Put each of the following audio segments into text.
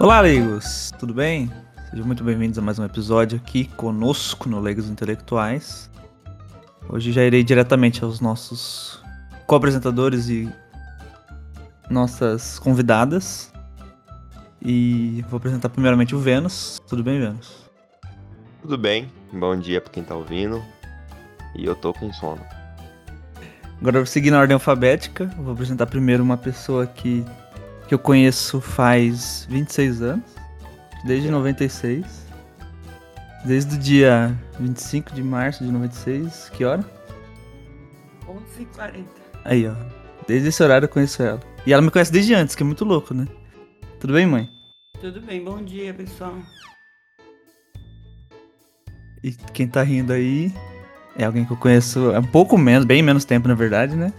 Olá, amigos! Tudo bem? Sejam muito bem-vindos a mais um episódio aqui conosco no Leigos Intelectuais. Hoje já irei diretamente aos nossos co-apresentadores e nossas convidadas. E vou apresentar primeiramente o Vênus. Tudo bem, Vênus? Tudo bem, bom dia pra quem tá ouvindo. E eu tô com sono. Agora eu vou seguir na ordem alfabética. Vou apresentar primeiro uma pessoa que, que eu conheço faz 26 anos, desde 96. Desde o dia 25 de março de 96. Que hora? 11h40. Aí, ó. Desde esse horário eu conheço ela. E ela me conhece desde antes, que é muito louco, né? Tudo bem, mãe? Tudo bem, bom dia, pessoal. E quem tá rindo aí é alguém que eu conheço há um pouco menos, bem menos tempo, na verdade, né?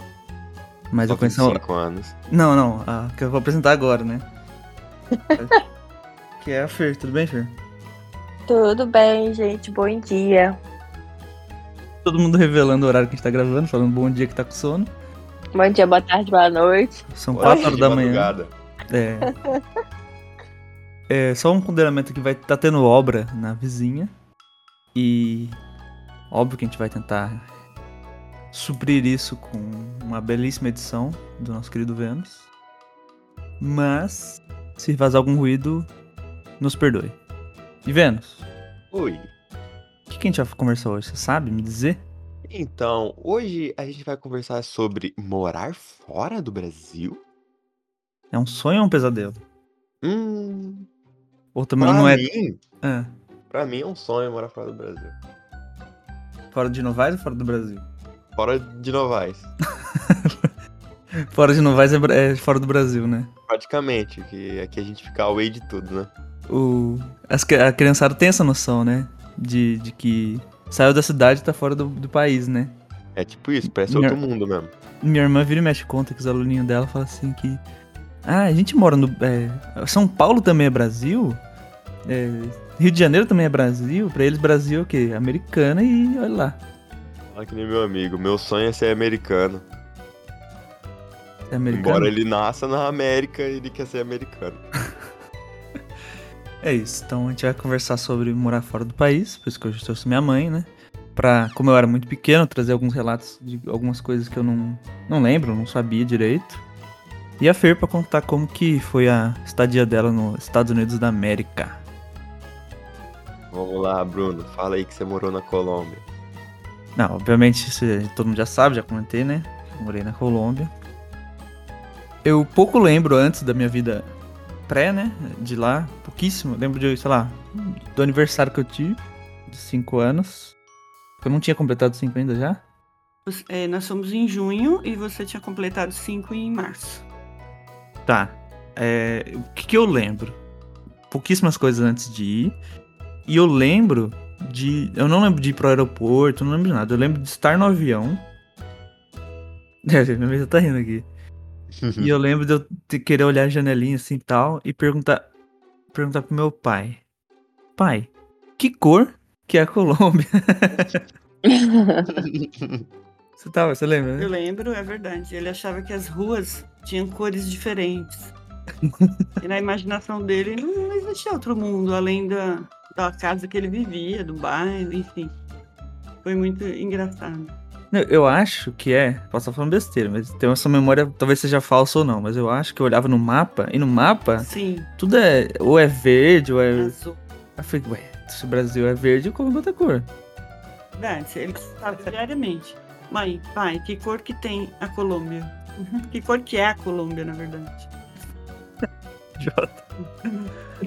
Mas Só eu conheço. 25 anos. Não, não, a que eu vou apresentar agora, né? que é a Fer, tudo bem, Fer? Tudo bem, gente? Bom dia. Todo mundo revelando o horário que a gente tá gravando, falando bom dia que tá com sono. Bom dia, boa tarde, boa noite. São Hoje 4 horas da manhã. É. É, só um consideramento que vai tá tendo obra na vizinha. E óbvio que a gente vai tentar suprir isso com uma belíssima edição do nosso querido Vênus. Mas se vazar algum ruído, nos perdoe. E Vênus, Oi. o que, que a gente vai conversar hoje? Você sabe me dizer? Então, hoje a gente vai conversar sobre morar fora do Brasil? É um sonho ou um pesadelo? Hum. Ou também Pra não é. mim, Ah, pra mim é um sonho morar fora do Brasil. fora de Novaes ou fora do Brasil? Fora de Novaes. Fora de Novaes é, é fora do Brasil, né? Praticamente, que aqui a gente fica away de tudo, né? o, as, a criançada tem essa noção, né? De, de que saiu da cidade e tá fora do, do país, né? É tipo isso, parece Minha- outro mundo mesmo. Minha irmã vira e mexe conta que os aluninhos dela falam assim que. Ah, a gente mora no. é, São Paulo também é Brasil? É, Rio de Janeiro também é Brasil? Pra eles, Brasil é o quê? Americana e olha lá. Olha que nem meu amigo, meu sonho é ser americano. É americano. Embora ele nasça na América, ele quer ser americano. É isso. Então a gente vai conversar sobre morar fora do país, por isso que eu trouxe minha mãe, né? Pra, como eu era muito pequeno, trazer alguns relatos de algumas coisas que eu não, não lembro, não sabia direito. E a Fer pra contar como que foi a estadia dela nos Estados Unidos da América. Vamos lá, Bruno, fala aí que você morou na Colômbia. Não, obviamente todo mundo já sabe, já comentei, né? Morei na Colômbia. Eu pouco lembro antes da minha vida pré, né? De lá, pouquíssimo. Lembro de, sei lá, do aniversário que eu tive, de 5 anos. Eu não tinha completado 5 ainda já? É, nós somos em junho e você tinha completado 5 em março. Tá. É, o que, que eu lembro? Pouquíssimas coisas antes de ir. E eu lembro de. Eu não lembro de ir pro aeroporto, não lembro de nada. Eu lembro de estar no avião. É, minha mãe já tá rindo aqui. E eu lembro de eu ter- querer olhar a janelinha assim e tal e perguntar, perguntar pro meu pai: Pai, que cor que é a Colômbia? Você tava, você lembra, né? Eu lembro, é verdade. Ele achava que as ruas tinham cores diferentes. e na imaginação dele não existia outro mundo além da, da casa que ele vivia, do bairro, enfim. Foi muito engraçado. Eu acho que é, posso estar falando besteira, mas tem essa memória, talvez seja falsa ou não, mas eu acho que eu olhava no mapa, e no mapa, Sim, tudo é, ou é verde, ou é... azul. Eu falei, ué, se o Brasil é verde, como outra cor. Verdade, ele sabe diariamente. Mãe, pai, que cor que tem a Colômbia? Que cor que é a Colômbia, na verdade? Jota.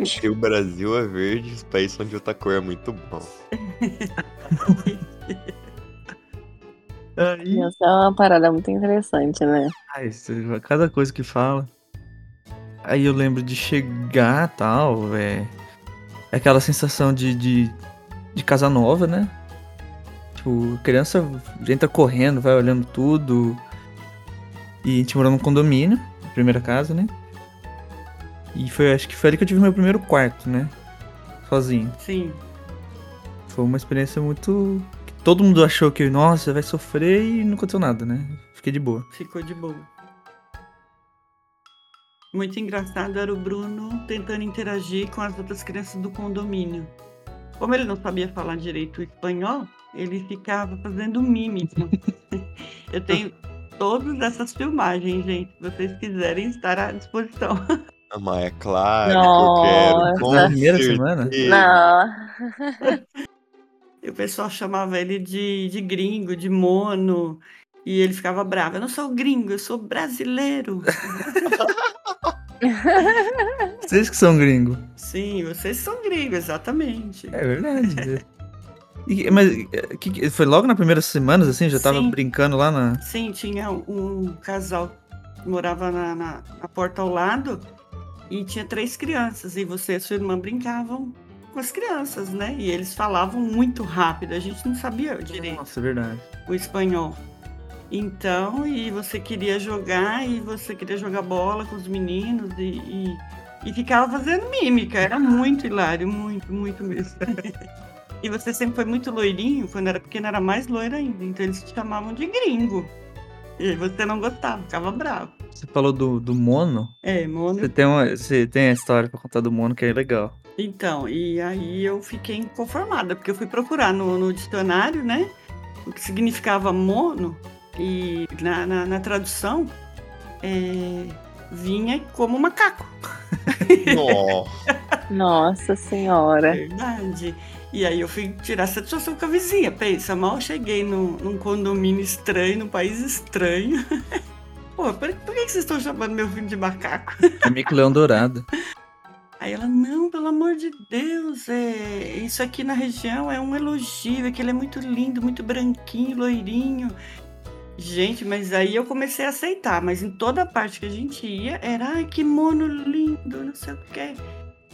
Se o Brasil é verde, os países são de outra cor é muito bom. Aí, Isso é uma parada muito interessante, né? ai, isso- cada coisa que fala. Aí eu lembro de chegar tal, é... Aquela sensação de, de, de casa nova, né? Tipo, a criança entra correndo, vai olhando tudo. E a gente morou num condomínio, primeira casa, né? E foi, acho que foi ali que eu tive meu primeiro quarto, né? Sozinho. Sim, Foi uma experiência muito. Todo mundo achou que, nossa, vai sofrer e não aconteceu nada, né? Fiquei de boa. ficou de boa. muito engraçado era o Bruno tentando interagir com as outras crianças do condomínio. Como ele não sabia falar direito o espanhol, ele ficava fazendo mímica. Eu tenho todas essas filmagens, gente. Se vocês quiserem estar à disposição. Mas é claro que Nossa. eu quero. Na primeira semana? Não. E o pessoal chamava ele de, de gringo, de mono. E ele ficava bravo. Eu não sou gringo, eu sou brasileiro. Vocês que são gringo. Sim, vocês são gringos, exatamente. É verdade. E- mas que- que- foi logo nas primeiras semanas, assim? Já tava Sim. brincando lá na. Sim, tinha um casal que morava na, na, na porta ao lado e tinha três crianças. E você e sua irmã brincavam com as crianças, né? E eles falavam muito rápido, a gente não sabia direito Nossa, é verdade. o espanhol. Então, e você queria jogar e você queria jogar bola com os meninos e, e, e ficava fazendo mímica. Era muito hilário, muito, muito mesmo. e você sempre foi muito loirinho, quando era pequeno era mais loiro ainda. Então eles te chamavam de gringo. E aí você não gostava, ficava bravo. Você falou do, do mono. É, mono. Você tem, uma, você tem a história pra contar do mono que é legal. Então, e aí eu fiquei inconformada, porque eu fui procurar no, no dicionário, né? O que significava mono, e na, na, na tradução é, vinha como macaco. Nossa. Nossa senhora. Verdade. E aí eu fui tirar satisfação com a vizinha. Pensa, mal cheguei num, num condomínio estranho, num país estranho. Pô, por, por que vocês estão chamando meu filho de macaco? Mico Leão Dourado. Aí ela, não, pelo amor de Deus, é, isso aqui na região é um elogio, é que ele é muito lindo, muito branquinho, loirinho. Gente, mas aí eu comecei a aceitar, mas em toda parte que a gente ia, era, ai, que mono lindo, não sei o quê.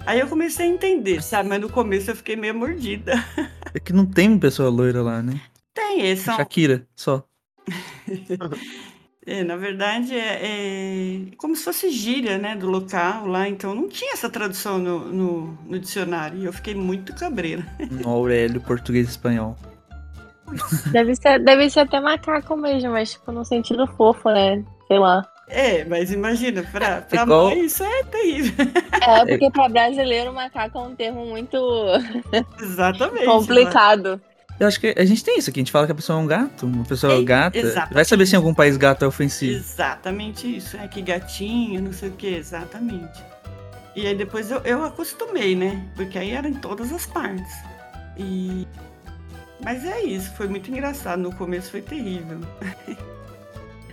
Aí eu comecei a entender, sabe? Mas no começo eu fiquei meio mordida. É que não tem pessoa loira lá, né? Tem, eles são, Shakira, só. é, na verdade, é, é como se fosse gíria, né, do local lá, então não tinha essa tradução no, no, no dicionário, e eu fiquei muito cabreira. No Aurélio, português e espanhol. Deve ser, deve ser até macaco mesmo, mas tipo, no sentido fofo, né? Sei lá. É, mas imagina, pra, pra Igual- mãe isso é terrível. É, porque pra brasileiro, macaco é um termo muito Exatamente. complicado. Eu acho que a gente tem isso aqui. A gente fala que a pessoa é um gato. Uma pessoa É, gata. exatamente. Vai saber se em algum país gato é mas- ofensivo. Exatamente isso. É que gatinho, não sei o que, exatamente. E aí depois eu, eu acostumei, né? Porque aí era em todas as partes. E. Mas é isso, foi muito engraçado. No começo foi terrível.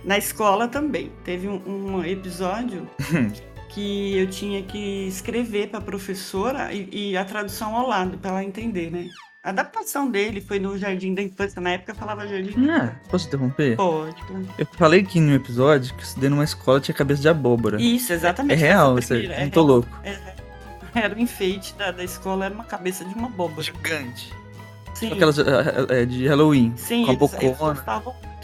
Na escola também. Teve um, um episódio que eu tinha que escrever para a professora e, e a tradução ao lado, para ela entender, né? A adaptação dele foi no Jardim da Infância. Na época falava Jardim. Ah, posso interromper? Pode. Eu falei que no episódio que eu estudei numa escola tinha cabeça de abóbora. Isso, É exatamente. real, isso aí. primeira, é Não tô real. louco. Era o enfeite da, da escola, era uma cabeça de uma abóbora. Gigante. Sim, Aquelas eh, eh, de Halloween. sim com a eles, eles bocona. gostavam muito.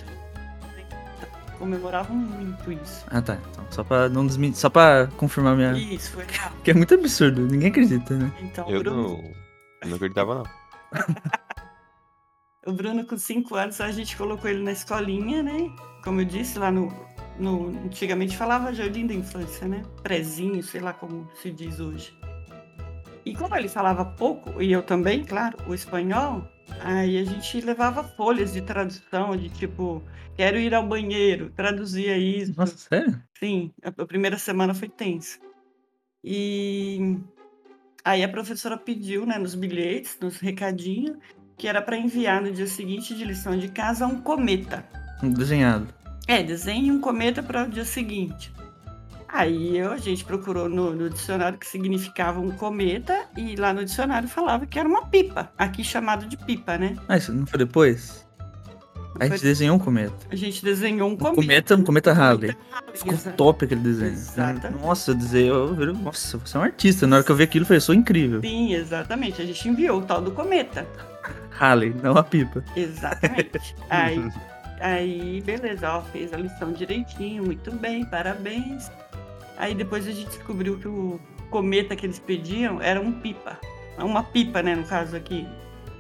Comemoravam muito isso. Ah, tá. Então, só pra não desmentir. Só pra confirmar minha. Isso, foi real. Que é muito absurdo. Ninguém acredita, né? Então, o Eu Bruno, não, eu não acreditava, não. o Bruno, com 5 anos, a gente colocou ele na escolinha, né? Como eu disse, lá no. no antigamente falava Jardim da Infância, né? Prezinho, sei lá como se diz hoje. E como ele falava pouco, e eu também, claro, o espanhol, aí a gente levava folhas de tradução, de tipo, quero ir ao banheiro, traduzia isso. Nossa, sério? Sim, a primeira semana foi tensa. E aí a professora pediu, né, nos bilhetes, nos recadinhos, que era para enviar no dia seguinte de lição de casa um cometa. Um Desenhado. É, desenhe um cometa para o dia seguinte. Aí eu, a gente procurou no, no dicionário que significava um cometa e lá no dicionário falava que era uma pipa, aqui chamado de pipa, né? Ah, isso não foi depois? A gente Foi- desenhou um cometa. A gente desenhou um cometa. cometa, um cometa Halley. Ficou Exato. top aquele desenho. Exatamente. Nossa, eu dizer, eu, eu- nossa, você é um artista. Na hora que eu vi aquilo, eu falei, sou incrível. Sim, exatamente. A gente enviou o tal do cometa. Halley, não a pipa. Exatamente. aí, aí, beleza, ó, fez a lição direitinho, muito bem, parabéns. Aí depois a gente descobriu que o cometa que eles pediam era um pipa. Uma pipa, né, no caso aqui.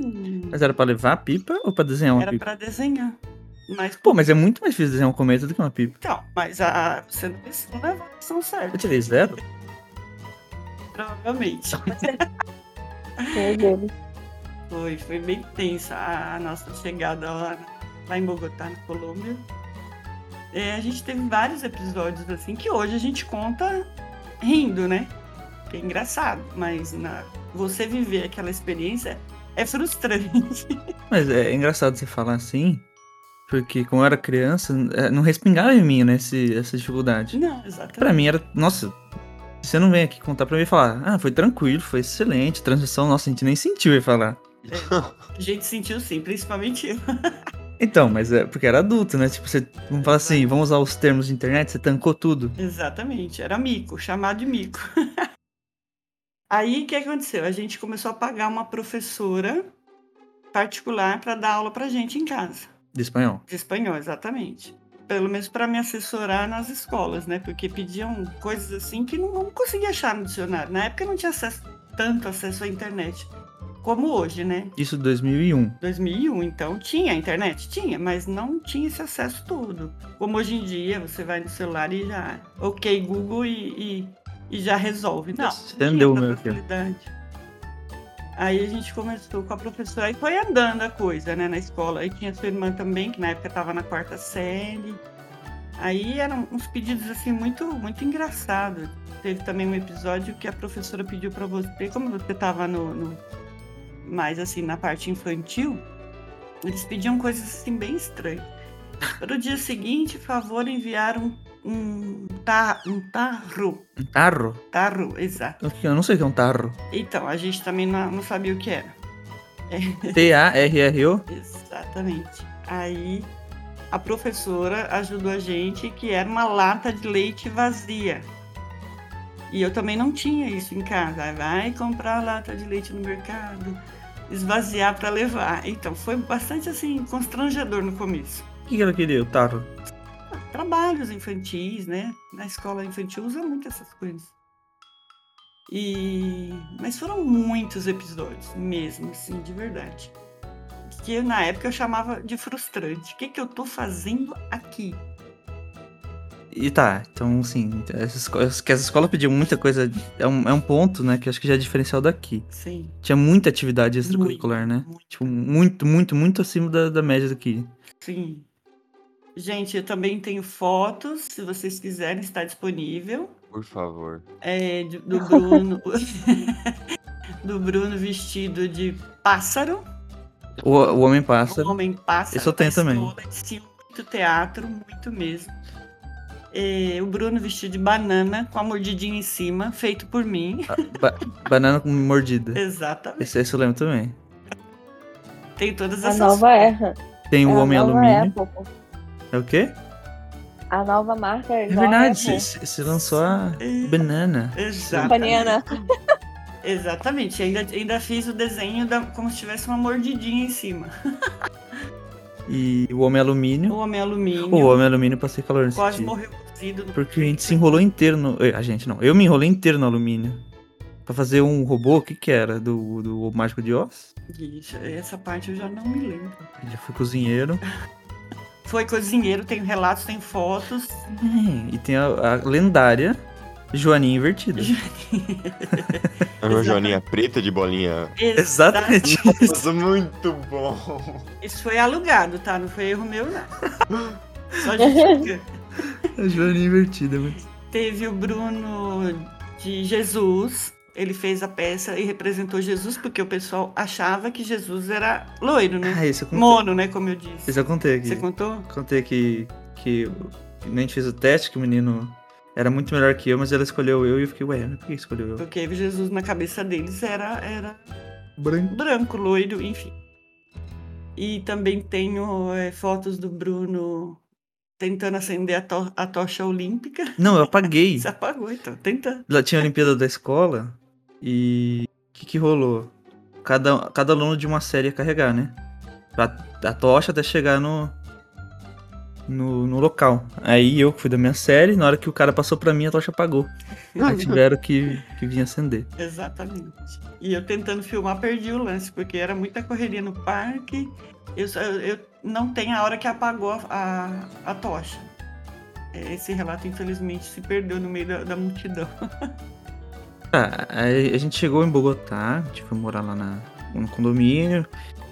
Hum, Mas era pra levar a pipa ou pra desenhar uma era pipa? para desenhar. Mas, Pô, mas é muito mais difícil desenhar um cometa do que uma pipa. Então, mas a, você não não levou a ação Eu certa, tirei zero? provavelmente. Foi, foi bem tensa a nossa chegada lá, lá em Bogotá, na Colômbia. É, a gente teve vários episódios assim que hoje a gente conta rindo, né? Que é engraçado, mas na, você viver aquela experiência é frustrante. Mas é engraçado você falar assim, porque como eu era criança, é, não respingava em mim, né, esse, essa dificuldade. Não, exatamente. Pra mim era, nossa, você não vem aqui contar pra mim e falar, ah, foi tranquilo, foi excelente, transição, nossa, a gente nem sentiu ele falar. A gente sentiu sim, principalmente eu. Então, mas é porque era adulto, né? Tipo, você, vamos falar assim, vamos usar os termos de internet, você tancou tudo. Exatamente, era mico, chamado de mico. Aí o que aconteceu? A gente começou a pagar uma professora particular para dar aula pra gente em casa. De espanhol. De espanhol, exatamente. Pelo menos para me assessorar nas escolas, né? Porque pediam coisas assim que não, não conseguia achar no dicionário. Na época não tinha acesso, tanto acesso à internet como hoje, né? Isso 2001. 2001, então tinha internet? Tinha, mas não tinha esse acesso todo. Como hoje em dia, você vai no celular e já, ok, Google e, e, e já resolve. Não, entendeu, meu filho. Aí a gente começou com a professora e foi andando a coisa, né, na escola. Aí tinha sua irmã também, que na época estava na quarta série. Aí eram uns pedidos assim muito muito engraçados. Teve também um episódio que a professora pediu para você, como você estava no, no mais assim na parte infantil, eles pediam coisas assim bem estranhas. Para o dia seguinte, favor enviar um um, ta, um tarro, Um tarro? tarro, exato. Eu não sei o que é um tarro. Então, a gente também não, não sabia o que era. T-A-R-R-O? Exatamente. Aí a professora ajudou a gente que era uma lata de leite vazia. E eu também não tinha isso em casa. Vai comprar lata de leite no mercado, esvaziar para levar. Então foi bastante assim constrangedor no começo. O que ela queria? O tarro? Trabalhos infantis, né? Na escola infantil usa muito essas coisas. E mas foram muitos episódios, mesmo assim, de verdade. Que na época eu chamava de frustrante. O que, que eu tô fazendo aqui? E tá, então assim, essa escola, que essa escola pediu muita coisa, é um, é um ponto, né, que acho que já é diferencial daqui. Sim. Tinha muita atividade extracurricular, né? muito, Tipo, muito, muito, muito acima da, da média daqui. Sim. Gente, eu também tenho fotos, se vocês quiserem, está disponível. Por favor. É, do Bruno. do Bruno vestido de pássaro. O, o Homem O Pássaro. homem pássaro. Esse eu tenho também. Sim, muito teatro, muito mesmo. É, o Bruno vestido de banana com a mordidinha em cima, feito por mim. ba- banana com mordida. Exatamente. Esse, esse eu lembro também. Tem todas A essas nova era. Tem o é a Homem nova Alumínio. Apple. É o quê? A nova marca é É verdade, você lançou a É, banana. Exatamente. Banana. Exatamente. Ainda, ainda fiz o desenho da- como se tivesse uma mordidinha em cima. E o Homem Alumínio. O homem alumínio O Homem Alumínio passei calor nesse quase dia. morreu cozido. no Porque a gente se enrolou inteiro no. eh, A gente não. Eu me enrolei inteiro no alumínio. Pra fazer um robô, o que que era? Do, do Mágico de Oz? Ixi, Essa parte eu já não me lembro. Eu Já fui cozinheiro. Foi cozinheiro, tem relatos, tem fotos. É, e tem a, a lendária Joaninha Invertida. É uma joaninha preta de bolinha. Exatamente. Nossa, muito bom. Isso foi alugado, tá? Não foi erro meu, não. Só justifica. a Joaninha Invertida, mas... Teve o Bruno de Jesus. Ele fez a peça e representou Jesus, porque o pessoal achava que Jesus era loiro, né? Ah, esse eu contei. Mono, né? Como eu disse. Esse eu contei aqui. Você contou? Contei que, que nem fez o teste, que o menino era muito melhor que eu, mas ela escolheu eu e eu fiquei, ué, mas por que escolheu eu? Porque Jesus na cabeça deles era, era Branco. branco, loiro, enfim. E também tenho é, fotos do Bruno tentando acender a, to- a tocha olímpica. Não, eu apaguei. Se apagou, então, tentando. Lá tinha a Olimpíada da escola e o que, que rolou? Cada, cada aluno de uma série ia carregar, né? Pra, a tocha até chegar no, no, no local. Aí eu fui da minha série, na hora que o cara passou pra mim, a tocha apagou. Aí tiveram que, que vir acender. Exatamente. E eu tentando filmar, perdi o lance, porque era muita correria no parque. Eu, eu, não tem a hora que apagou a, a, a tocha. É, Esse relato, infelizmente, se perdeu no meio da, da multidão. Tá, a gente chegou em Bogotá, a gente foi morar lá na, no condomínio.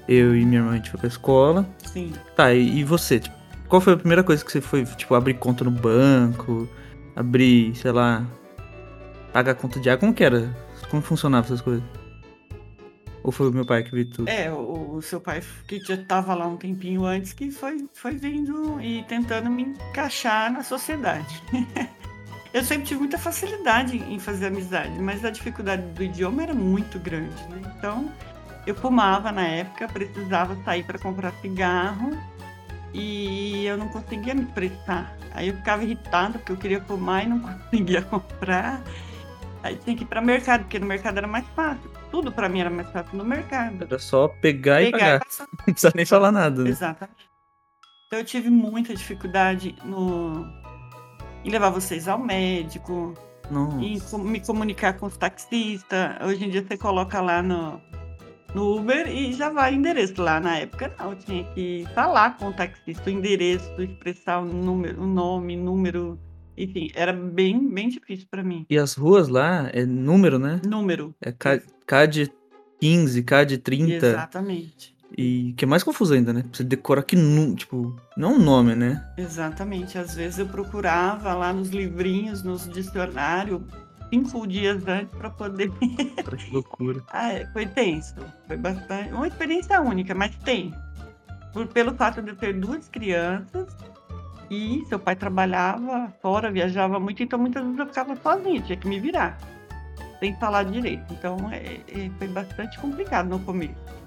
Eu e minha irmã, a gente foi pra escola. Sim. Tá, e, e você? Tipo, qual foi a primeira coisa que você foi, tipo, abrir conta no banco? Abrir, sei lá, pagar conta de água? Como que era? Como funcionava essas coisas? Ou foi o meu pai que viu tudo? É, o, o seu pai, que já estava lá um tempinho antes, que foi, foi vindo e tentando me encaixar na sociedade. Eu sempre tive muita facilidade em fazer amizade, mas a dificuldade do idioma era muito grande, né? Então, eu fumava na época, precisava sair para comprar cigarro e eu não conseguia me prestar. Aí eu ficava irritada porque eu queria fumar e não conseguia comprar. Aí tinha que ir para mercado, porque no mercado era mais fácil. Tudo para mim era mais fácil no mercado. Era só pegar, e Pegar pagar. e. Não precisa nem falar nada, né? Exatamente. Então eu tive muita dificuldade no em levar vocês ao médico, em com- me comunicar com os taxistas. Hoje em dia você coloca lá no, no Uber e já vai endereço. Lá na época não, eu tinha que falar com o taxista, o endereço, expressar o número, o nome, número, enfim, era bem, bem difícil para mim. E as ruas lá é número, né? Número. É K, K de 15, K de 30. Exatamente. E que é mais confuso ainda, né? Você decora que nu, tipo, não um nome, né? Exatamente. Às vezes eu procurava lá nos livrinhos, nos dicionários, cinco dias antes para poder. Que loucura. Ah, é, foi tenso. Foi bastante. Uma experiência única, mas tem. Por, pelo fato de eu ter duas crianças e seu pai trabalhava fora, viajava muito, então muitas vezes eu ficava sozinha, tinha que me virar, sem falar direito. Então é, é, foi bastante complicado no começo.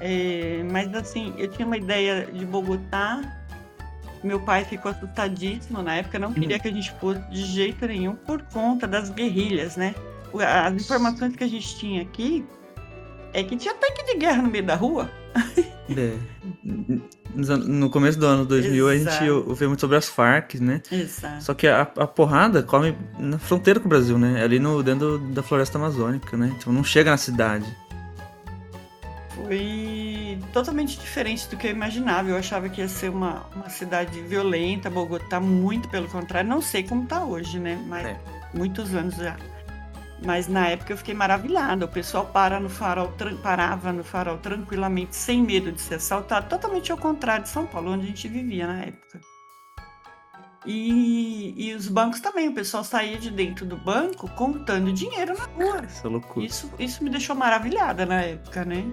É, mas assim, eu tinha uma ideia de Bogotá. Meu pai ficou assustadíssimo na época, não queria que a gente fosse de jeito nenhum por conta das guerrilhas, né? As informações que a gente tinha aqui é que tinha tanque de guerra no meio da rua. É. No começo do ano 2000 a gente Exato. ouviu muito sobre as Farc, né? Exato. Só que a, a porrada come na fronteira com o Brasil, né? Ali no, dentro da floresta amazônica, né? Então não chega na cidade. Foi totalmente diferente do que eu imaginava. Eu achava que ia ser uma, uma cidade violenta, Bogotá, muito pelo contrário. Não sei como tá hoje, né? Mas É. muitos anos já. Mas na época eu fiquei maravilhada. O pessoal para no farol, parava no farol tranquilamente, sem medo de ser assaltado. Totalmente ao contrário de São Paulo, onde a gente vivia na época. E, e os bancos também. O pessoal saía de dentro do banco contando dinheiro na rua. Essa loucura. Isso, isso me deixou maravilhada na época, né?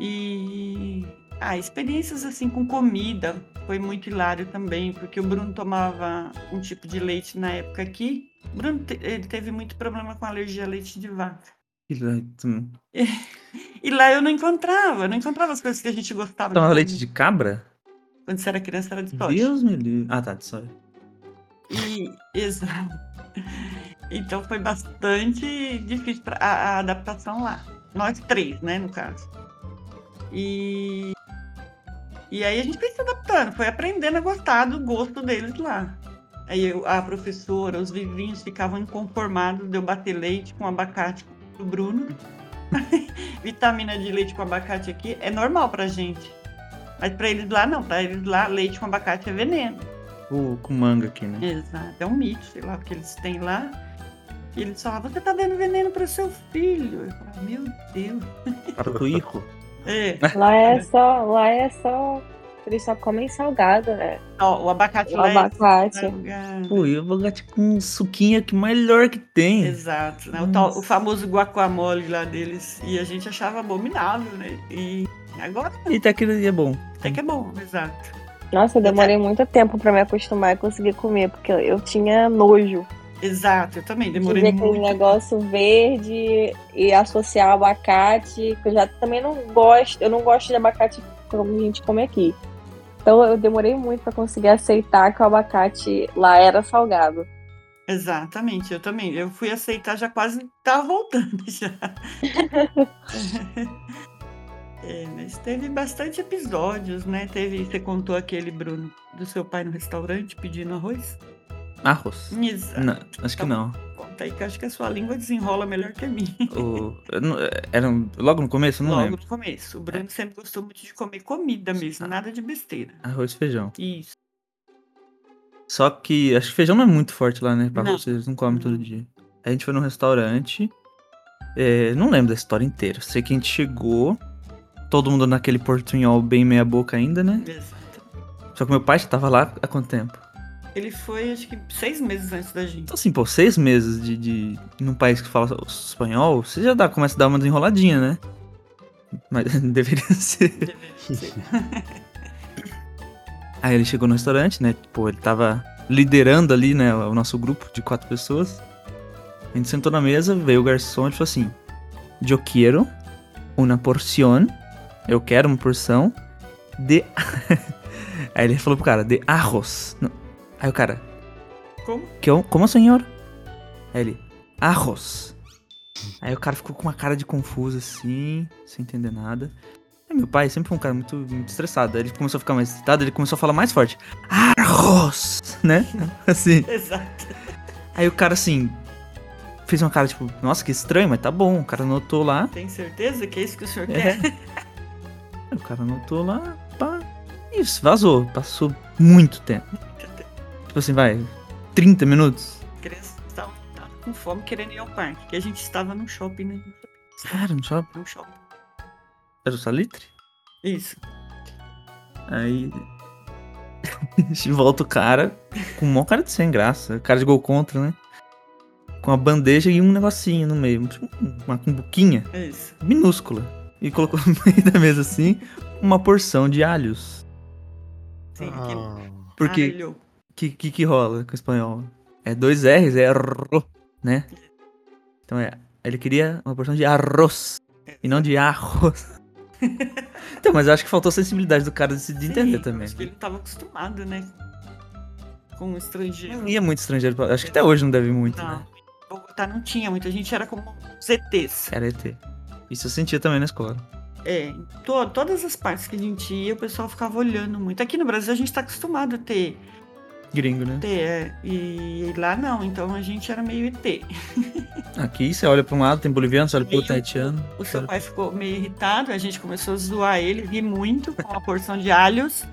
E ah, experiências assim com comida foi muito hilário também, porque o Bruno tomava um tipo de leite na época aqui. O Bruno te- ele teve muito problema com alergia a leite de vaca. Le- hum. E lá eu não encontrava, não encontrava as coisas que a gente gostava. Tomava comer. leite de cabra? Quando você era criança era de soja. Deus me livre. Ah, tá, de soja. E, exato. Então foi bastante difícil pra, a, a adaptação lá. Nós três, né, no caso. E, e aí a gente foi se adaptando, foi aprendendo a gostar do gosto deles lá. Aí eu- a professora, os vizinhos ficavam inconformados de eu bater leite com abacate do Bruno. Vitamina de leite com abacate aqui é normal pra gente. Mas pra eles lá não, pra eles lá leite com abacate é veneno. O, com manga aqui, né? Exato, é um mito, sei lá, o que eles têm lá. E eles falavam, você tá dando veneno pro seu filho. Eu falava, meu Deus. Para o. É, Lá é só, lá é só. Eles só comem salgado, né? ó, o abacate O lá abacate. é. Pô, e o abacate com um suquinho que melhor que tem. Exato, né? O, tal- o famoso guacamole lá deles. E a gente achava abominável, né? E agora E até que é bom. até que é bom, exato. Nossa, eu demorei muito tempo pra me acostumar e conseguir comer, porque eu tinha nojo Exato, eu também de demorei ver aquele muito. negócio verde e associar abacate, que eu já também não gosto, eu não gosto de abacate como a gente come aqui. Então eu demorei muito pra conseguir aceitar que o abacate lá era salgado. Exatamente, eu também. Eu fui aceitar, já quase tava voltando já. É, mas teve bastante episódios, né? Teve, você contou aquele, Bruno, do seu pai no restaurante pedindo arroz? Arroz. Exato. Não, acho que não. Conta aí, que acho que a sua língua desenrola melhor que a minha. O, não- era um- logo no começo? Não Logo lembro. no começo. O Bruno sempre gostou muito de comer comida mesmo, nada de besteira. Arroz e feijão. Isso. Só que acho que feijão não é muito forte lá, né? Pra Não. vocês, não comem todo dia. A gente foi num restaurante. é, não lembro da história inteira. Sei que a gente chegou. Todo mundo naquele portunhol bem meia boca ainda, né? Exato. Só que meu pai já tava lá há quanto tempo? Ele foi, acho que, seis meses antes da gente. Então, assim, pô, seis meses de, de num país que fala espanhol, você já dá, começa a dar uma desenroladinha, né? Mas deveria ser. Deveria ser. Aí ele chegou no restaurante, né? Pô, ele tava liderando ali, né? O nosso grupo de quatro pessoas. A gente sentou na mesa, veio o garçom e falou assim: Eu quero uma porção. Eu quero uma porção de. Aí ele falou pro cara: de arroz. Não. Aí o cara: Como? que, como, senhor? Aí ele: arroz. Aí o cara ficou com uma cara de confuso assim, sem entender nada. Aí meu pai sempre foi um cara muito, muito estressado. Aí ele começou a ficar mais excitado, ele começou a falar mais forte. Arroz! Né? Assim. Exato. Aí o cara assim. Fez uma cara tipo, nossa, que estranho, mas tá bom. O cara anotou lá. Tem certeza que é isso que o senhor É. quer? O cara anotou lá, pá. Isso, vazou. Passou muito tempo. Tipo assim, vai. 30 minutos. As crianças estavam estavam com fome querendo ir ao parque. Que a gente estava num shopping, né? Cara, não shopping. Num shopping. Era o Salitre? Isso. Aí. volta o cara com um maior cara de sem graça. Cara de gol contra, né? Com uma bandeja e um negocinho no meio. Tipo, uma cumbuquinha É isso. minúscula. E colocou no meio da mesa assim uma porção de alhos. Sim, Ah, Porque alho. Que, que que rola com o espanhol? É dois R's, é ro, né? Então é. Ele queria uma porção de arroz e não de arroz. então, mas eu acho que faltou sensibilidade do cara de de entender Sim, também. Acho que ele não estava acostumado, né? Com o estrangeiro. Não ia muito estrangeiro. Acho que até hoje não deve muito, Não. né? Bogotá não tinha muita gente, era como ETs. Era ET. Isso eu sentia também na escola. É, em to- todas as partes que a gente ia, o pessoal ficava olhando muito. Aqui no Brasil a gente tá acostumado a ter, Gringo, né? é, e, lá não, então a gente era meio ET. Aqui você olha pra um lado, tem boliviano, você olha outro, haitiano. O você seu olha- pai ficou meio irritado, a gente começou a zoar ele, ri muito com uma porção de alhos.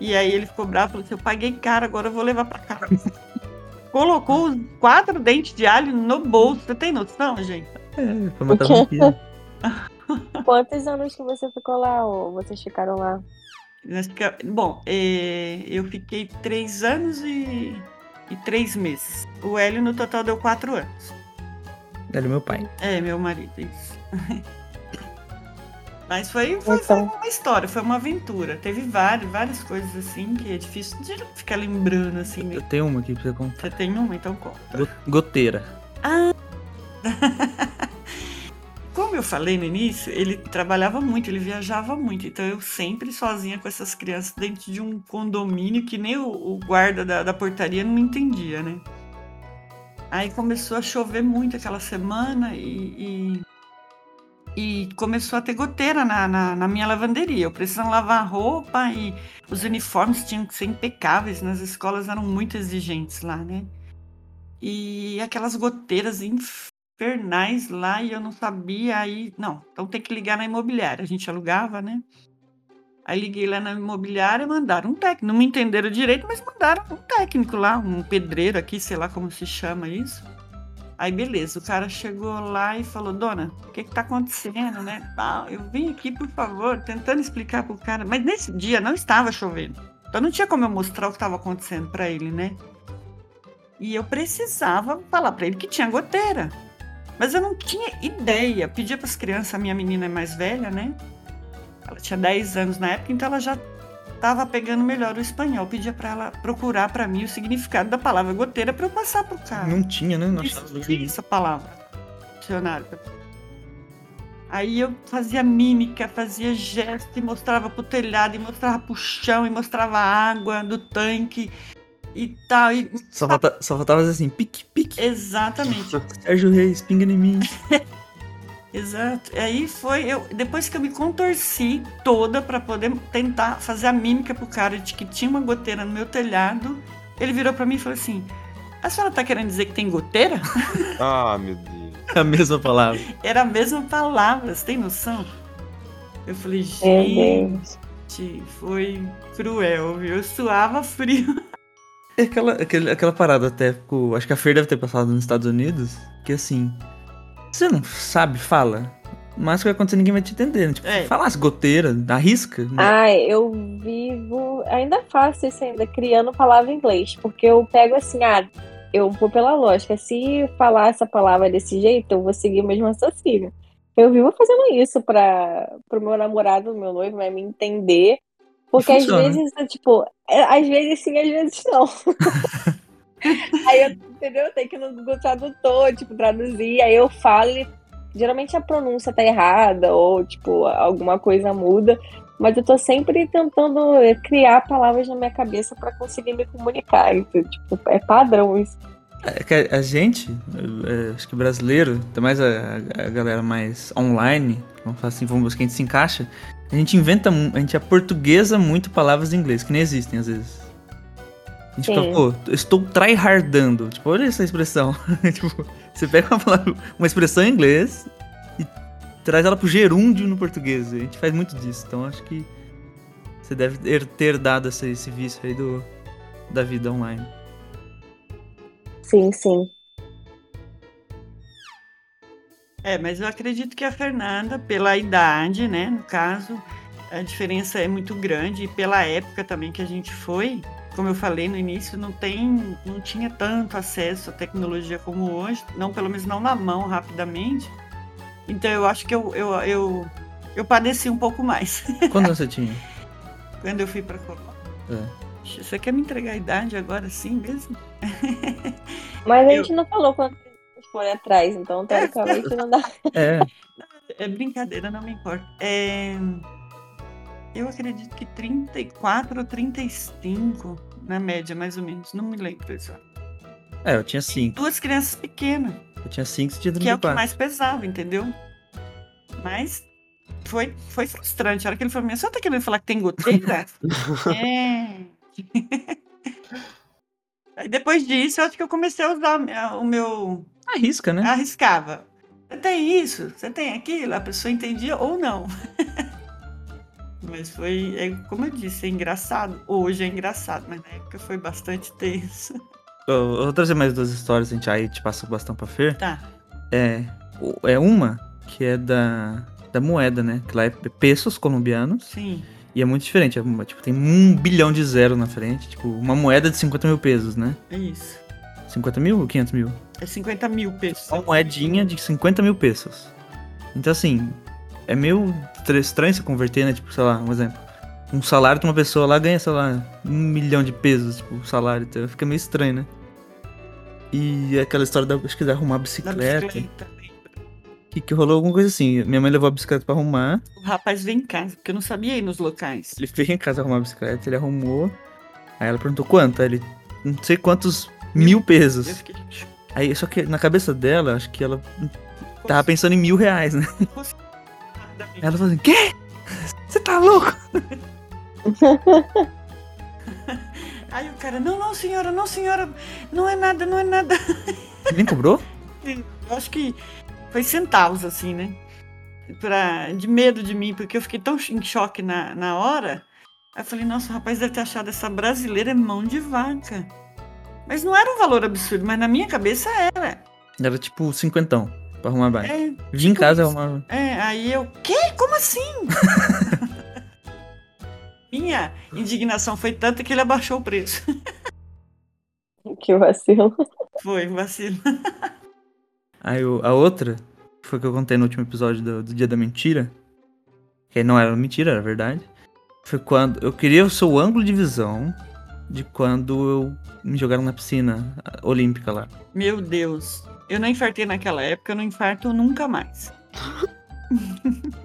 E aí ele ficou bravo, falou assim, eu paguei caro, agora eu vou levar pra casa. Colocou quatro dentes de alho no bolso. Você tem noção, gente? É, foi matar vampiro. Quantos anos que você ficou lá, ou vocês ficaram lá? Bom, é, eu fiquei três anos e, e três meses. O Hélio, no total, deu quatro anos. Era meu pai. É, meu marido, isso. Mas foi, foi, foi Então. uma história, foi uma aventura. Teve várias, várias coisas assim que é difícil de ficar lembrando assim Eu mesmo. tenho uma aqui pra você contar. Você tem uma, então conta. Go- Goteira. Como eu falei no início, ele trabalhava muito, ele viajava muito. Então eu sempre sozinha com essas crianças dentro de um condomínio que nem o, o guarda da, da portaria não entendia, né? Aí começou a chover muito aquela semana e, e, e começou a ter goteira na, na, na minha lavanderia. Eu precisava lavar roupa e os uniformes tinham que ser impecáveis. Nas escolas eram muito exigentes lá, né? E aquelas goteiras infernais lá e eu não sabia. Aí, não, então tem que ligar na imobiliária. A gente alugava, né? Aí liguei lá na imobiliária e mandaram um técnico. Não me entenderam direito, mas mandaram um técnico lá, um pedreiro aqui, sei lá como se chama isso. Aí beleza, o cara chegou lá e falou, dona, o que que tá acontecendo, né? Tal, eu vim aqui, por favor, tentando explicar pro cara. Mas nesse dia não estava chovendo. Então não tinha como eu mostrar o que estava acontecendo para ele, né? E eu precisava falar para ele que tinha goteira. Mas eu não tinha ideia. Pedia para as crianças, a minha menina é mais velha, né? Ela tinha 10 anos na época, então ela já estava pegando melhor o espanhol. Pedia para ela procurar para mim o significado da palavra goteira para eu passar pro cara. Não tinha, né? Isso, achava tinha essa palavra. Dicionário. Aí eu fazia mímica, fazia gesto e mostrava pro telhado, e mostrava pro chão, e mostrava a água do tanque e tal. E... Só, falta, só faltava fazer assim, pique, pique. Exatamente. Sérgio Reis, pinga em mim. Exato. E aí foi eu depois que eu me contorci toda para poder tentar fazer a mímica pro cara de que tinha uma goteira no meu telhado, ele virou para mim e falou assim: A senhora tá querendo dizer que tem goteira? Ah, meu Deus. É a mesma palavra. Era a mesma palavra, você tem noção? Eu falei, gente, foi cruel, viu? Eu suava frio. É aquela, aquele- aquela parada até, com- acho que a Fer deve ter passado nos Estados Unidos, que assim, você não sabe, fala, mas o que vai acontecer ninguém vai te entender. né? Tipo, É. falasse goteira, arrisca. né? Ai, eu vivo. Ainda faço isso ainda, criando palavra em inglês. Porque eu pego assim, ah, eu vou pela lógica. Se falar essa palavra desse jeito, eu vou seguir o mesmo raciocínio. Eu vivo fazendo isso para o meu namorado, meu noivo, vai me entender. Porque às vezes, é, tipo, é, às vezes sim, às vezes não. aí eu, entendeu? Tem que ir no Google Tradutor, tipo, traduzir. Aí eu falo e geralmente a pronúncia tá errada ou, tipo, alguma coisa muda. Mas eu tô sempre tentando eh, criar palavras na minha cabeça pra conseguir me comunicar. Então, tipo, é padrão isso. É que a, gente, é, acho que brasileiro, ainda mais a, a galera mais online, vamos falar assim, vamos ver que a gente se encaixa, a gente inventa, a gente aportuguesa muito palavras em inglês, que nem existem às vezes. A gente Sim. fica, pô, eu estou tryhardando. Tipo, olha essa expressão. tipo, você pega uma, palavra- uma expressão em inglês e traz ela pro gerúndio no português. A gente faz muito disso. Então acho que você deve ter, ter dado esse, esse vício aí do, da vida online. Sim, sim. É, mas eu acredito que a Fernanda, pela idade, né, no caso, a diferença é muito grande e pela época também que a gente foi, como eu falei no início, não tem, não tinha tanto acesso à tecnologia como hoje, não pelo menos não na mão rapidamente. Então eu acho que eu eu, eu, eu padeci um pouco mais anos você tinha? quando eu fui para Colômbia. É. Você quer me entregar a idade agora sim mesmo? Mas a Eu- gente não falou quanto foi atrás, então teoricamente não dá. É, É brincadeira, não me importa. É, Eu acredito que 34 ou 35, na média, mais ou menos. Não me lembro, pessoal. é, eu tinha cinco. Duas crianças pequenas, Eu tinha cinco, você tinha que é o que 34. mais pesava, entendeu? Mas foi, foi frustrante. A hora que ele falou, minha, você tá querendo falar que tem goteira? é. Aí depois disso, eu acho que eu comecei a usar o meu. Arrisca, né? Arriscava. Você tem isso, você tem aquilo, a pessoa entendia ou não. Mas foi, é, como eu disse, é engraçado. Hoje é engraçado, mas na época foi bastante tenso. Eu, eu vou trazer mais duas histórias, a gente aí te passa o bastão pra Fer. Tá. É, é uma que é da, da moeda, né? Que lá é pesos colombianos. Sim. E é muito diferente. é tipo, tem um bilhão de zero na frente. Tipo, uma moeda de 50 mil pesos, né? É isso. 50 mil ou 500 mil? É 50 mil pesos. Uma moedinha de 50 mil pesos. Então, assim, é meio tr- estranho se converter, né? Tipo, sei lá, um exemplo. Um salário de uma pessoa lá ganha, sei lá, um milhão de pesos, tipo, o salário. Então fica meio estranho, né? E aquela história da, acho que de arrumar a bicicleta. bicicleta. Que, que rolou alguma coisa assim. Minha mãe levou a bicicleta pra arrumar. O rapaz veio em casa, porque eu não sabia ir nos locais. Ele veio em casa arrumar a bicicleta, ele arrumou. Aí ela perguntou quanto? Aí ele, não sei quantos mil Eu pesos. fiquei Aí, só que na cabeça dela, acho que ela tava pensando em mil reais, né? ela falou assim, quê? Você tá louco? Aí o cara, não, não, senhora, não, senhora, não é nada, não é nada. Nem cobrou? Eu acho que foi centavos, assim, né? Pra, de medo de mim, porque eu fiquei tão em choque na, na hora. Aí eu falei, nossa, o rapaz deve ter achado essa brasileira é mão de vaca. Mas não era um valor absurdo, mas na minha cabeça era. Era tipo cinquentão pra arrumar a bike. É, Vim em tipo casa isso. arrumar. é, aí eu, quê? Como assim? Minha indignação foi tanta que ele abaixou o preço. Que vacilo. Foi, vacilo. Aí a outra, que foi que eu contei no último episódio do, do Dia da Mentira, que não era mentira, era verdade, foi quando eu queria o seu ângulo de visão de quando eu me jogaram na piscina olímpica lá. Meu Deus. Eu não infartei naquela época, eu não infarto nunca mais.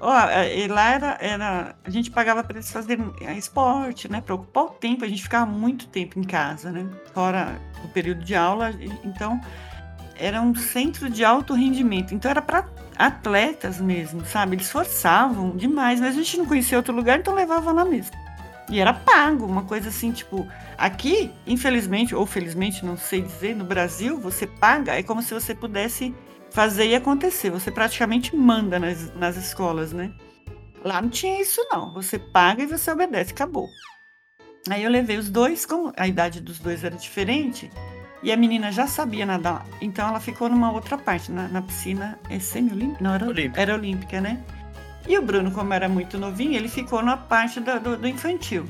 Ó, e lá era, era. A gente pagava para eles fazerem é, esporte, né? Para ocupar o tempo, a gente ficava muito tempo em casa, né? Fora o período de aula. Então, era um centro de alto rendimento. Então, era para atletas mesmo, sabe? Eles forçavam demais, mas a gente não conhecia outro lugar, então levava lá mesmo. E era pago, uma coisa assim, tipo, aqui, infelizmente, ou felizmente, não sei dizer, no Brasil, você paga, é como se você pudesse fazer e acontecer. Você praticamente manda nas, nas escolas, né? Lá não tinha isso, não. Você paga e você obedece, acabou. Aí eu levei os dois, como a idade dos dois era diferente, e a menina já sabia nadar, então ela ficou numa outra parte, na, na piscina é semi-olímpica? Não, era Olímpica. era olímpica, né? E o Bruno, como era muito novinho, ele ficou na parte da- do, do infantil.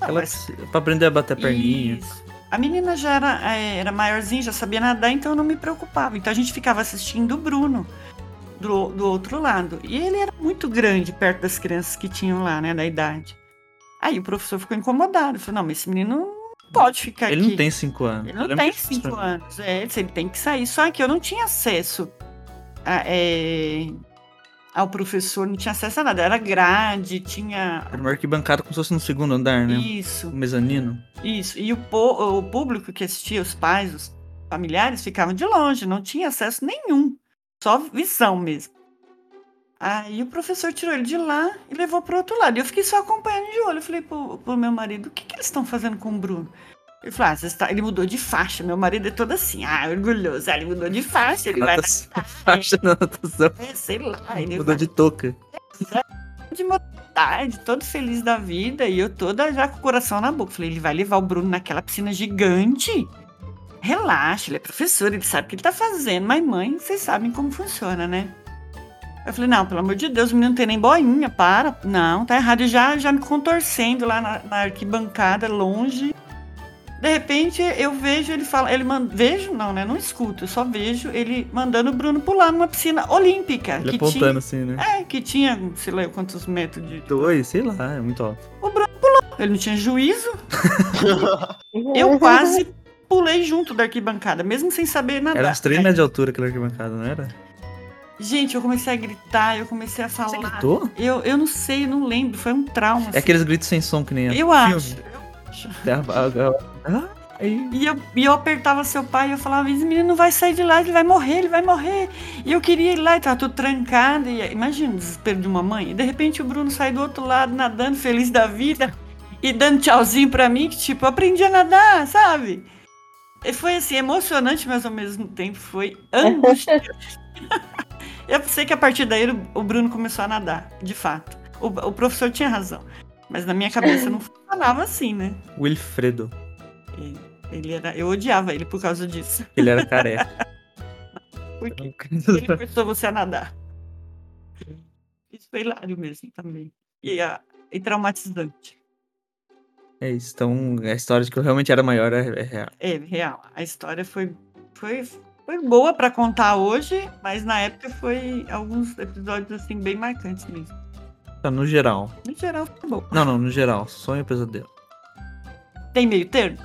Não, Ela, mas- pra aprender a bater perninha. Isso. A menina já era, é, era maiorzinha, já sabia nadar, então eu não me preocupava. Então a gente ficava assistindo o Bruno do, do outro lado. E ele era muito grande perto das crianças que tinham lá, né, da idade. Aí o professor ficou incomodado. Falou, não, mas esse menino não pode ficar Ele aqui. não tem cinco anos. Ele não tem cinco anos. É, ele ele tem que sair. Só que eu não tinha acesso a- é, ao professor, não tinha acesso a nada. Era grade, tinha. Era uma arquibancada como se fosse no segundo andar, né? Isso. O mezanino. Isso. E o, o público que assistia, os pais, os familiares, ficavam de longe, não tinha acesso nenhum. Só visão mesmo. Aí o professor tirou ele de lá e levou para outro lado. E eu fiquei só acompanhando de olho. Eu falei pro, pro meu marido, o que, que eles estão fazendo com o Bruno? Ele falou, ah, ele mudou de faixa. Meu marido é todo assim, ah, orgulhoso. Ah, ele mudou de faixa, ele vai. Faixa na natação. nascer, sei lá. Ele Mudou de touca. de mocidade, todo feliz da vida, e eu toda já com o coração na boca. Falei, ele vai levar o Bruno naquela piscina gigante? Relaxa, ele é professor, ele sabe o que ele tá fazendo. Mas, mãe, vocês sabem como funciona, né? Eu falei, não, pelo amor de Deus, o menino não tem nem boinha, para. Não, tá errado. E já, já me contorcendo lá na, na arquibancada, longe. De repente, eu vejo ele fala, ele manda, vejo, não, né? Não escuto, eu só vejo ele mandando o Bruno pular numa piscina olímpica. Ele que apontando assim, né? tinha, é, que tinha, sei lá, quantos metros de, Dois, sei lá, é muito alto. ele não tinha juízo. Eu quase pulei junto da arquibancada, mesmo sem saber nadar. Era uns 3 metros de altura aquela arquibancada, não era? Gente, eu comecei a gritar, eu comecei a falar. Você gritou? Eu, eu não sei, eu não lembro, foi um trauma. É assim. aqueles gritos sem som que nem Eu filme. acho. eu acho. Aí. E eu, e eu apertava seu pai e eu falava, esse menino não vai sair de lá, ele vai morrer, ele vai morrer. E eu queria ir lá e tava tudo trancado. E, imagina o desespero de uma mãe. E de repente o Bruno sai do outro lado, nadando, feliz da vida, e dando tchauzinho pra mim, que tipo, eu aprendi a nadar, sabe? E foi assim, emocionante, mas ao mesmo tempo foi angustiante. eu sei que a partir daí o- o Bruno começou a nadar, de fato. O, o professor tinha razão. Mas na minha cabeça não funcionava assim, né? Wilfredo. Ele, ele era, eu odiava ele por causa disso. Ele era careca. Porque ele forçou você a nadar. Isso foi hilário mesmo também. E, ah, e traumatizante. É isso. Então, a história de que eu realmente era maior é, é real. É, real. A história foi, foi, foi boa pra contar hoje, mas na época foi alguns episódios assim bem marcantes mesmo. Tá, no geral. No geral, foi bom. Não, não, no geral. Sonho e pesadelo. Tem meio termo?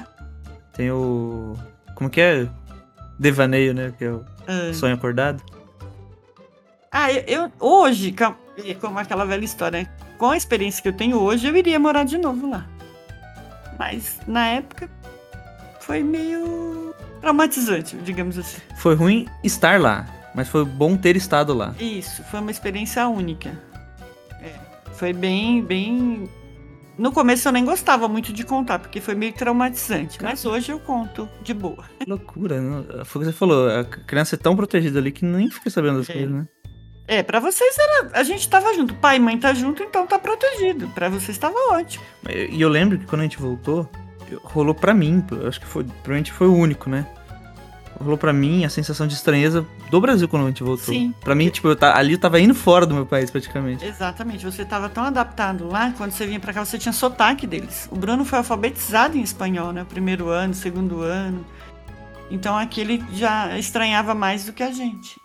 Tem o. Como que é? Devaneio, né? Que é o Ah. sonho acordado. Ah, eu, eu- hoje, é como aquela velha história, né? com a experiência que eu tenho hoje, eu iria morar de novo lá. Mas na época foi meio traumatizante, digamos assim. Foi ruim estar lá, mas foi bom ter estado lá. Isso, foi uma experiência única. É, foi bem, bem. No começo eu nem gostava muito de contar, porque foi meio traumatizante. Mas hoje eu conto de boa. Que loucura, né? Foi o que você falou, a criança é tão protegida ali que nem fica sabendo das É. coisas, né? É, pra vocês era. A gente tava junto. Pai e mãe tá junto, então tá protegido. Pra vocês tava ótimo. E eu lembro que quando a gente voltou, rolou pra mim, acho que foi, provavelmente foi o único, né? Rolou pra mim a sensação de estranheza do Brasil quando a gente voltou. Sim. Pra mim, tipo, eu ta- ali eu tava indo fora do meu país praticamente. Exatamente, você estava tão adaptado lá, quando você vinha pra cá, você tinha sotaque deles. O Bruno foi alfabetizado em espanhol, né? Primeiro ano, segundo ano. Então aqui ele já estranhava mais do que a gente.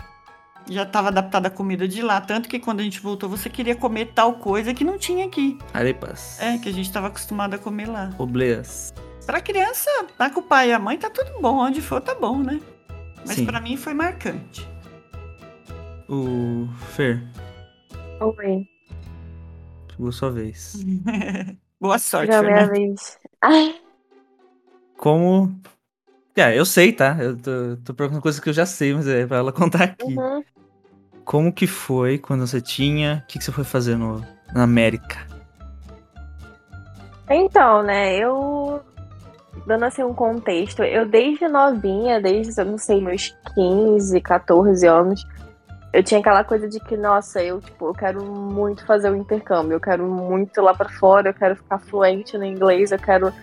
Já estava adaptado à comida de lá, tanto que quando a gente voltou, você queria comer tal coisa que não tinha aqui. Arepas. É, que a gente estava acostumado a comer lá. Obleas. Pra criança, tá com o pai e a mãe, tá tudo bom. Onde for, tá bom, né? Mas Sim. pra mim foi marcante. O Fer, Oi, chegou sua vez. Boa sorte, já é minha vez. Ai, Como. É, eu sei, tá? Eu tô, tô perguntando coisas que eu já sei, mas é pra ela contar aqui. uhum. Como que foi quando você tinha. O que, que você foi fazer no, na América? Então, né, eu dando assim um contexto, eu desde novinha, desde, eu não sei, meus 15, 14 anos, eu tinha aquela coisa de que, nossa, eu, tipo, eu quero muito fazer o intercâmbio, eu quero muito ir lá para fora, eu quero ficar fluente no inglês, eu quero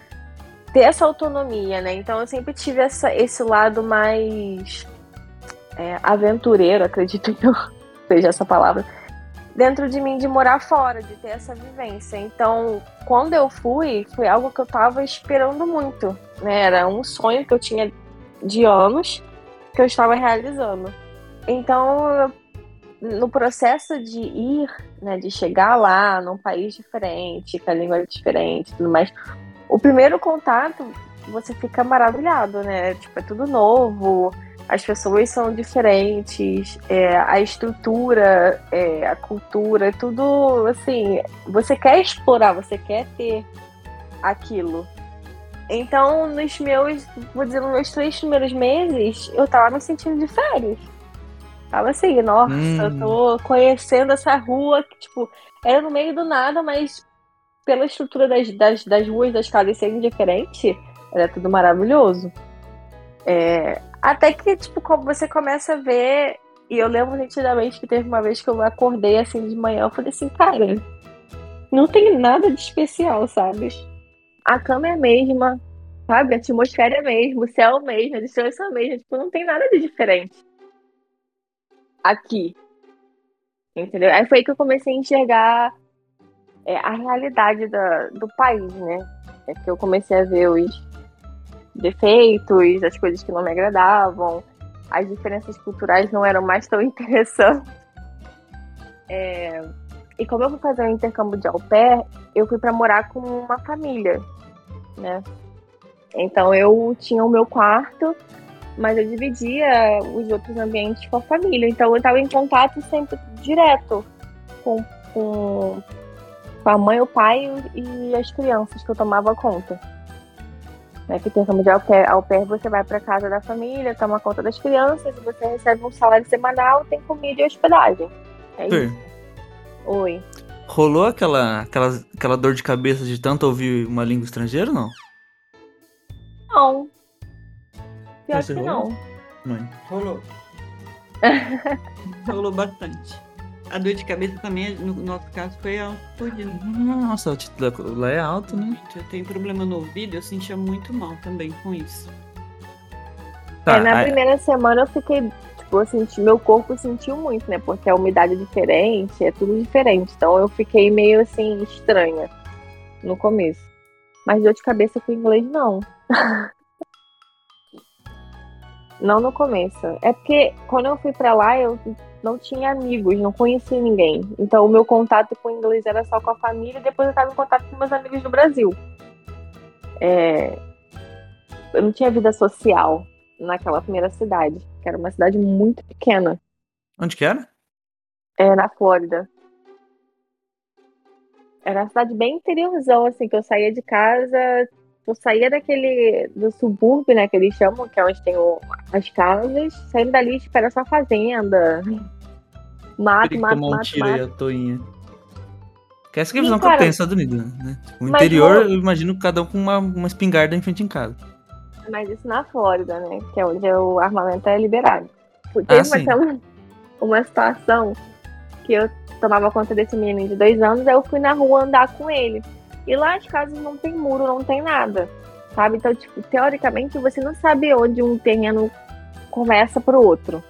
ter essa autonomia, né? Então eu sempre tive essa, esse lado mais é, aventureiro, acredito que eu seja essa palavra, dentro de mim de morar fora, de ter essa vivência. Então, quando eu fui, foi algo que eu tava esperando muito, né? Era um sonho que eu tinha de anos que eu estava realizando. Então, no processo de ir, né, de chegar lá num país diferente, com a língua diferente, tudo mais, o primeiro contato você fica maravilhado, né? Tipo, é tudo novo, as pessoas são diferentes, é, a estrutura, é, a cultura, tudo assim. Você quer explorar, você quer ter aquilo. Então, nos meus, vou dizer, nos meus três primeiros meses, eu tava me sentindo de férias. Tava assim, nossa, hum. eu tô conhecendo essa rua que, tipo, era no meio do nada, mas pela estrutura das, das, das ruas, das casas serem diferentes, era tudo maravilhoso. É, até que, tipo, você começa a ver. E eu lembro nitidamente que teve uma vez que eu acordei assim de manhã, eu falei assim, cara, não tem nada de especial, sabe? A cama é a mesma, sabe? A atmosfera é a mesma, o céu é o mesmo, a distância é a mesma, tipo, não tem nada de diferente. Aqui. Entendeu? Aí foi aí que eu comecei a enxergar é, a realidade da, do país, né? É que eu comecei a ver os, defeitos, as coisas que não me agradavam, as diferenças culturais não eram mais tão interessantes. É, e como eu fui fazer um intercâmbio de au pair, eu fui para morar com uma família, né? Então eu tinha o meu quarto, mas eu dividia os outros ambientes com a família. Então eu estava em contato sempre direto com, com, com a mãe, o pai e as crianças que eu tomava conta né, que tem como de au pair, au pair você vai para casa da família, toma conta das crianças, você recebe um salário semanal, tem comida e hospedagem. É Sim. isso. Oi. Rolou aquela, aquela, aquela dor de cabeça de tanto ouvir uma língua estrangeira, não? Não. Pior que rolou? não. Mãe. Rolou. rolou bastante. A dor de cabeça também, no nosso caso, foi altitude. Né? Nossa, a altitude lá é alta, né? Eu tenho problema no ouvido, eu sentia muito mal também com isso. Tá, é, na aí... primeira semana eu fiquei, tipo, eu senti, meu corpo sentiu muito, né? Porque a umidade é diferente, é tudo diferente. Então eu fiquei meio assim, estranha no começo. Mas dor de cabeça com inglês, não. não no começo. É porque quando eu fui pra lá, eu não tinha amigos, não conhecia ninguém. Então o meu contato com o inglês era só com a família e depois eu estava em contato com meus amigos do Brasil. É... Eu não tinha vida social naquela primeira cidade, que era uma cidade muito pequena. Onde que era? É, na Flórida. Era uma cidade bem interiorzão, assim, que eu saía de casa, eu saía daquele, do subúrbio, né, que eles chamam, que é onde tem o, as casas, saindo dali, tipo, era só fazenda, Mato, mato, tomar um mato, tiro mato. aí, a toinha. Que essa é a visão que eu tenho dos Estados Unidos, né? Tipo, o interior, eu imagino cada um com uma, uma espingarda em frente em casa. Mas isso na Flórida, né? Que é onde o armamento é liberado. Teve ah, uma, uma situação que eu tomava conta desse menino de dois anos, aí eu fui na rua andar com ele. E lá as casas não tem muro, não tem nada. Sabe? Então, tipo, teoricamente você não sabe onde um terreno começa pro outro.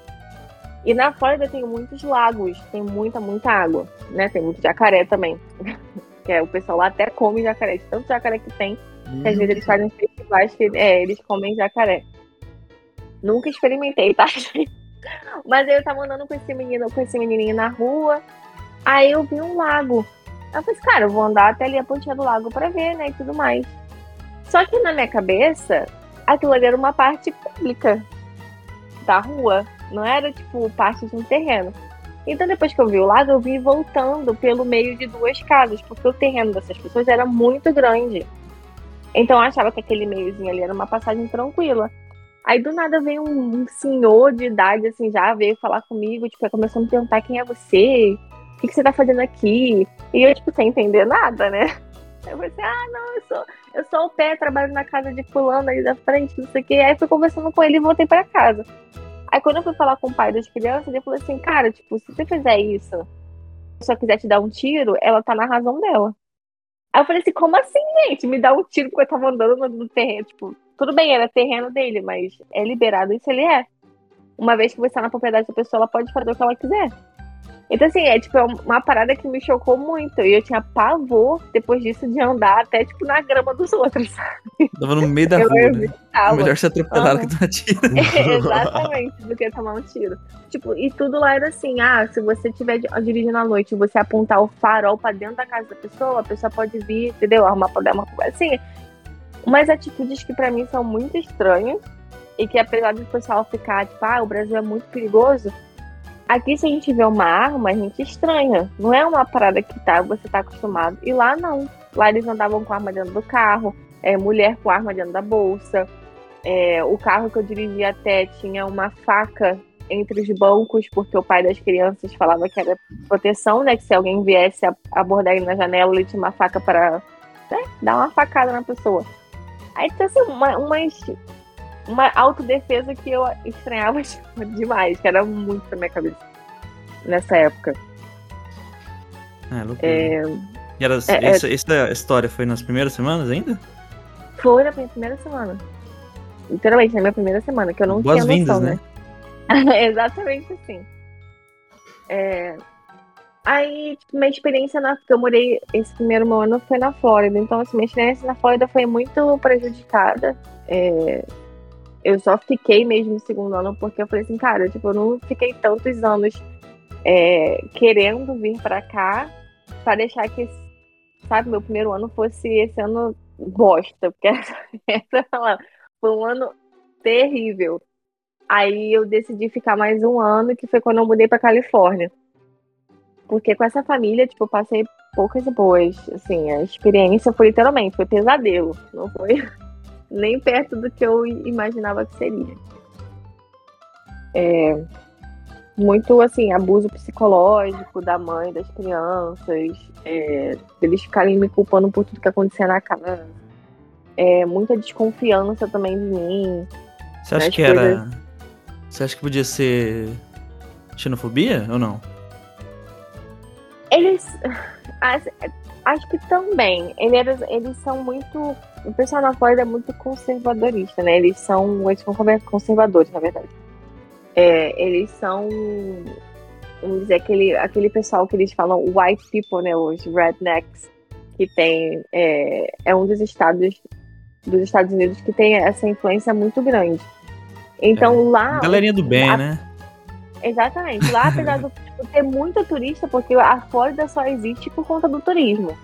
E na Flórida tem muitos lagos, tem muita, muita água, né? Tem muito jacaré também. que é, o pessoal lá até come jacaré, de tanto jacaré que tem, que às vezes eles fazem festivais que é, eles comem jacaré. Nunca experimentei, tá? Mas eu tava andando com esse menino, com esse menininho na rua, aí eu vi um lago. Eu falei, cara, eu vou andar até ali a pontinha do lago pra ver, né, e tudo mais. Só que na minha cabeça, aquilo ali era uma parte pública da rua. Não era, tipo, parte de um terreno. Então, depois que eu vi o lago, eu vi voltando pelo meio de duas casas, porque o terreno dessas pessoas era muito grande. Então, eu achava que aquele meiozinho ali era uma passagem tranquila. Aí, do nada, veio um, senhor de idade, assim, já veio falar comigo, tipo, começou a me perguntar quem é você, o que, que você tá fazendo aqui? E eu, tipo, sem entender nada, né? Eu falei assim, ah, não, eu sou, eu sou o pé, trabalho na casa de fulano aí da frente, não sei o quê. Aí fui conversando com ele e voltei pra casa. Aí quando eu fui falar com o pai das crianças, ele falou assim, cara, tipo, se você fizer isso, se a pessoa quiser te dar um tiro, ela tá na razão dela. Aí eu falei assim, como assim, gente? Me dá um tiro porque eu tava andando no, no terreno, tipo, tudo bem, era terreno dele, mas é liberado isso ele é. Uma vez que você tá na propriedade da pessoa, ela pode fazer o que ela quiser. Então, assim, é tipo é uma parada que me chocou muito. E eu tinha pavor, depois disso, de andar até, tipo, na grama dos outros, sabe? Tava no meio da Eu rua, né? evitava. Melhor ser atropelado Aham. que tomar tiro. Exatamente, do que tomar um tiro. Tipo, e tudo lá era assim: ah, se você estiver dirigindo à noite e você apontar o farol pra dentro da casa da pessoa, a pessoa pode vir, entendeu? Arrumar problema. Assim, umas atitudes que pra mim são muito estranhas e que apesar do pessoal ficar, tipo, ah, o Brasil é muito perigoso. Aqui, se a gente vê uma arma, a gente estranha. Não é uma parada que tá, você tá acostumado. E lá não. Lá eles andavam com arma dentro do carro, é, mulher com arma dentro da bolsa. É, o carro que eu dirigi até tinha uma faca entre os bancos, porque o pai das crianças falava que era proteção, né? Que se alguém viesse abordar ele na janela, ele tinha uma faca para né, dar uma facada na pessoa. Aí, então, assim, uma, umas, uma autodefesa que eu estranhava demais, que era muito na minha cabeça nessa época. É, loucura. É, E era, é- essa, essa história foi nas primeiras semanas ainda? foi na minha primeira semana. Literalmente, na minha primeira semana, que eu não tinha Boas-vindas, noção, né? né? Exatamente assim. É, Aí, tipo, minha experiência na. Porque eu morei esse primeiro ano foi na Flórida. Então, assim, minha experiência na Flórida foi muito prejudicada. É, Eu só fiquei mesmo no segundo ano porque eu falei assim, cara, tipo, eu não fiquei tantos anos é, querendo vir pra cá pra deixar que, sabe, meu primeiro ano fosse esse ano bosta. Porque essa, essa foi um ano terrível. Aí eu decidi ficar mais um ano, que foi quando eu mudei pra Califórnia. Porque com essa família, tipo, eu passei poucas e boas. Assim, a experiência foi literalmente, foi pesadelo. Não foi nem perto do que eu imaginava que seria. É, muito, assim, abuso psicológico da mãe, das crianças. É, eles ficarem me culpando por tudo que acontecia na casa. É, muita desconfiança também de mim. Você acha que era. Você acha que podia ser xenofobia ou não? Eles. as- acho que também. Eles, eles são muito. O pessoal na Flórida é muito conservadorista, né? Eles são. Eles são conservadores, na verdade. É, eles são. Vamos dizer, aquele, aquele pessoal que eles falam white people, né? Os rednecks, que tem. É, é um dos estados dos Estados Unidos que tem essa influência muito grande. Então lá. Galerinha do bem, a- né? Exatamente. Lá, apesar de tipo, ter muito turista, porque a Flórida só existe por conta do turismo.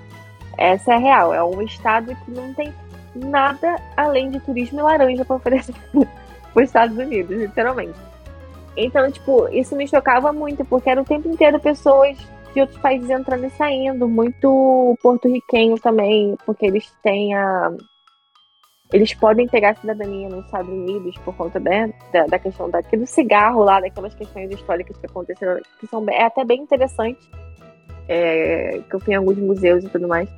Essa é a real. É um estado que não tem nada além de turismo e laranja para oferecer para os Estados Unidos, literalmente. Então, tipo, isso me chocava muito, porque era o tempo inteiro pessoas de outros países entrando e saindo, muito porto-riquenho também, porque eles têm a. Eles podem pegar cidadania nos Estados Unidos por conta né, da, da questão daqui do cigarro lá, daquelas questões históricas que aconteceram, que são é até bem interessantes. É, que eu fui em alguns museus e tudo mais.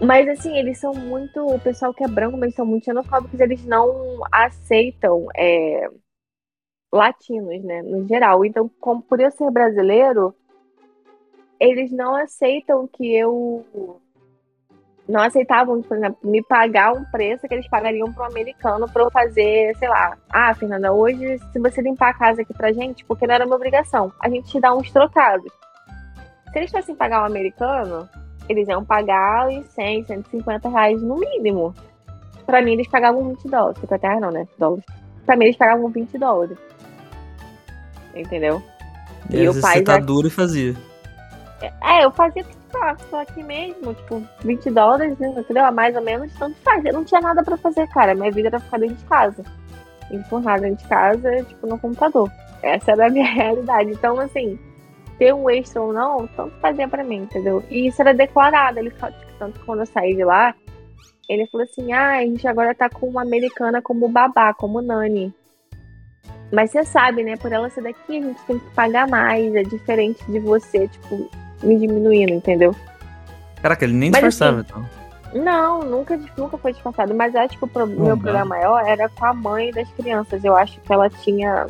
Mas assim, eles são muito. O pessoal que é branco, mas são muito xenofóbicos, eles não aceitam é, latinos, né? No geral. Então, como por eu ser brasileiro, eles não aceitam que eu. Não aceitavam, por exemplo, me pagar um preço que eles pagariam para um americano para eu fazer, sei lá. Ah, Fernanda, hoje, se você limpar a casa aqui pra gente, porque não era uma obrigação, a gente te dá uns trocados. Se eles fossem pagar um americano, eles iam pagar uns 100, 150 reais no mínimo. Pra mim, eles pagavam 20 dólares. 50 reais não, né? Dólares. Pra mim, eles pagavam 20 dólares. Entendeu? E, E o pai você tá já- duro e fazia. É, eu fazia que faço tô aqui mesmo, tipo, 20 dólares, né, entendeu? Mais ou menos, tanto faz. Eu não tinha nada pra fazer, cara. Minha vida era ficar dentro de casa. Enfurnada dentro de casa, tipo, no computador. Essa era a minha realidade. Então, assim, ter um extra ou não, tanto fazia pra mim, entendeu? E isso era declarado. Ele fa- tipo, tanto que quando eu saí de lá, ele falou assim: ah, a gente agora tá com uma americana como babá, como nani. Mas você sabe, né? Por ela ser daqui, a gente tem que pagar mais. É diferente de você, tipo, me diminuindo, entendeu? Caraca, ele nem Mas, disfarçava, assim, então. Não, nunca, nunca foi disfarçado. Mas eu acho que o pro- meu problema maior era com a mãe das crianças. Eu acho que ela tinha.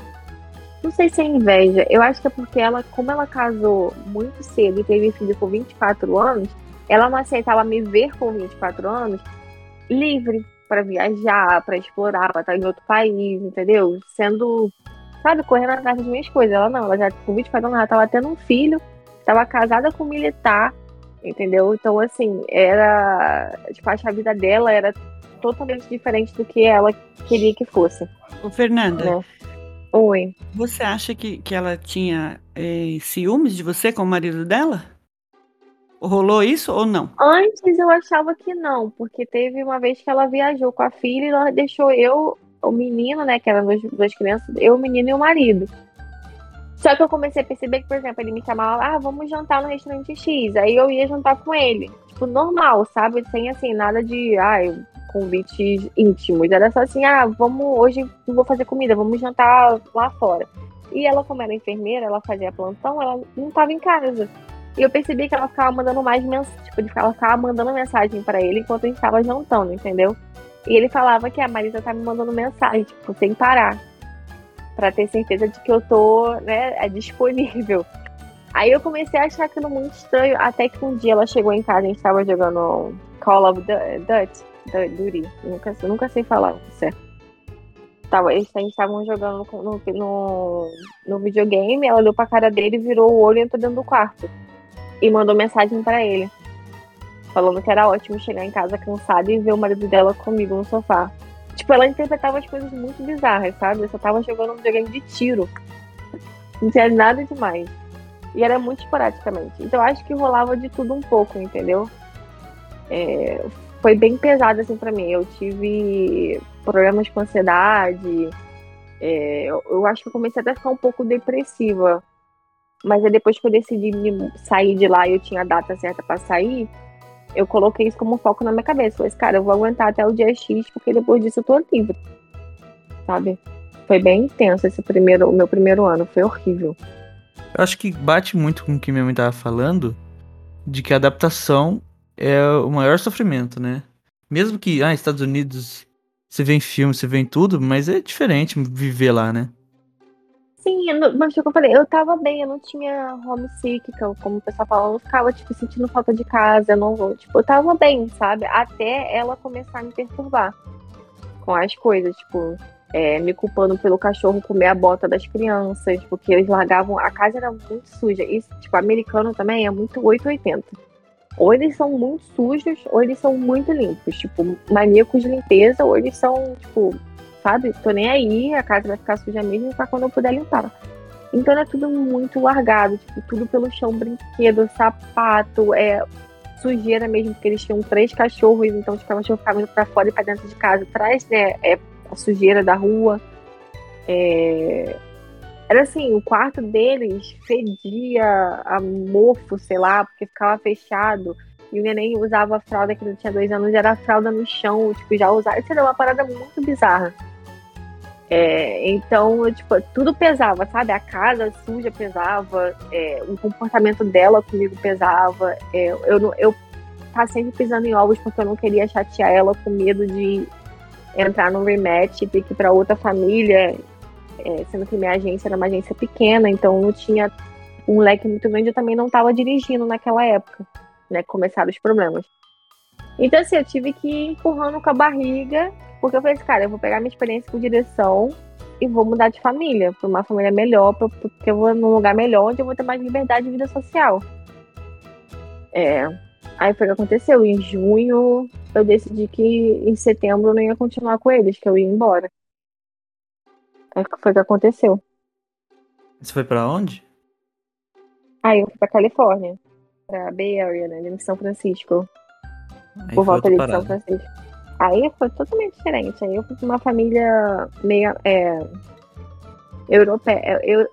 Não sei se é inveja. Eu acho que é porque ela, como ela casou muito cedo e teve filho com 24 anos, ela não aceitava me ver com 24 anos livre para viajar, para explorar, para estar em outro país, entendeu? Sendo, sabe, correndo atrás das minhas coisas. Ela não, ela já com 24 anos, ela estava tendo um filho, estava casada com um militar, entendeu? Então, assim, era. Tipo, acho que a vida dela era totalmente diferente do que ela queria que fosse. Ô, Fernanda, Né? Oi. você acha que, que ela tinha eh, ciúmes de você com o marido dela? Rolou isso ou não? Antes eu achava que não, porque teve uma vez que ela viajou com a filha e ela deixou eu, o menino, né, que eram duas, duas crianças, eu, o menino e o marido. Só que eu comecei a perceber que, por exemplo, ele me chamava, ah, vamos jantar no restaurante X. Aí eu ia jantar com ele. Tipo, normal, sabe? Sem, assim, nada de, ai, convites íntimos. Era só assim, ah, vamos, hoje vou fazer comida, vamos jantar lá fora. E ela, como era enfermeira, ela fazia plantão, ela não tava em casa. E eu percebi que ela ficava mandando mais mensagem, tipo, ela ficava mandando mensagem pra ele enquanto a gente tava jantando, entendeu? E ele falava que a Marisa tá me mandando mensagem, tipo, sem parar. Pra ter certeza de que eu tô, né, é disponível. Aí eu comecei a achar aquilo muito estranho, até que um dia ela chegou em casa, a gente tava jogando Call of Du- Duty, Du- Duty, nunca, nunca sei falar certo. Tava, eles estavam jogando no, no, no, videogame, ela olhou pra cara dele, virou o olho e entrou dentro do quarto. E mandou mensagem pra ele. Falando que era ótimo chegar em casa cansada e ver o marido dela comigo no sofá. Tipo, ela interpretava as coisas muito bizarras, sabe? Eu só tava jogando um videogame de tiro. Não tinha nada demais. E era muito esporadicamente. Então acho que rolava de tudo um pouco, entendeu? É, foi bem pesado assim pra mim. Eu tive problemas com ansiedade. É, eu, acho que eu comecei até a ficar um pouco depressiva. Mas depois que eu decidi sair de lá e eu tinha a data certa pra sair, eu coloquei isso como foco na minha cabeça. Falei, assim, cara, eu vou aguentar até o dia X, porque depois disso eu tô livre. Sabe? Foi bem intenso esse primeiro, o meu primeiro ano, foi horrível. Eu acho que bate muito com o que minha mãe tava falando, de que a adaptação é o maior sofrimento, né? Mesmo que, ah, Estados Unidos, você vê em filme, você vê em tudo, mas é diferente viver lá, né? Sim, mas tipo, eu falei, eu tava bem, eu não tinha homesick, eu- como o pessoal fala, eu ficava, tipo, sentindo falta de casa, eu não tipo, eu tava bem, sabe? Até ela começar a me perturbar com as coisas, tipo, é, me culpando pelo cachorro comer a bota das crianças, porque eles largavam, a casa era muito suja, isso, tipo, americano também é muito 880. Ou eles são muito sujos, ou eles são muito limpos, tipo, maníacos de limpeza, ou eles são, tipo, sabe? Tô nem aí, a casa vai ficar suja mesmo pra quando eu puder limpar. Então era tudo muito largado, tipo, tudo pelo chão, brinquedo, sapato, é, sujeira mesmo, porque eles tinham três cachorros, então os cachorros ficavam indo pra fora e pra dentro de casa, atrás, né, é, a sujeira da rua. É, Era assim, o quarto deles fedia a mofo, sei lá, porque ficava fechado. E o neném usava a fralda que não tinha dois anos, era a fralda no chão, tipo, já usava. Isso era uma parada muito bizarra. É, então, tipo, tudo pesava, sabe? A casa suja pesava, é, o comportamento dela comigo pesava. É, eu, não- eu tava sempre pisando em ovos porque eu não queria chatear ela com medo de entrar num rematch e ter que ir pra outra família, é, sendo que minha agência era uma agência pequena, então não tinha um leque muito grande, eu também não estava dirigindo naquela época, né? Começaram os problemas. Então, assim, eu tive que ir empurrando com a barriga, porque eu falei assim, cara, eu vou pegar minha experiência com direção e vou mudar de família, para uma família melhor, pra- porque eu vou num lugar melhor onde eu vou ter mais liberdade de vida social. É, aí foi o que aconteceu. Em junho, eu decidi que em setembro eu não ia continuar com eles, que eu ia embora. Aí foi o que aconteceu. Você foi pra onde? Aí eu fui pra Califórnia, pra Bay Area, né, de São Francisco, Aí por volta ali de São. Francisco. Aí foi totalmente diferente. Aí eu fui pra uma família meio é, europeia, é, eu,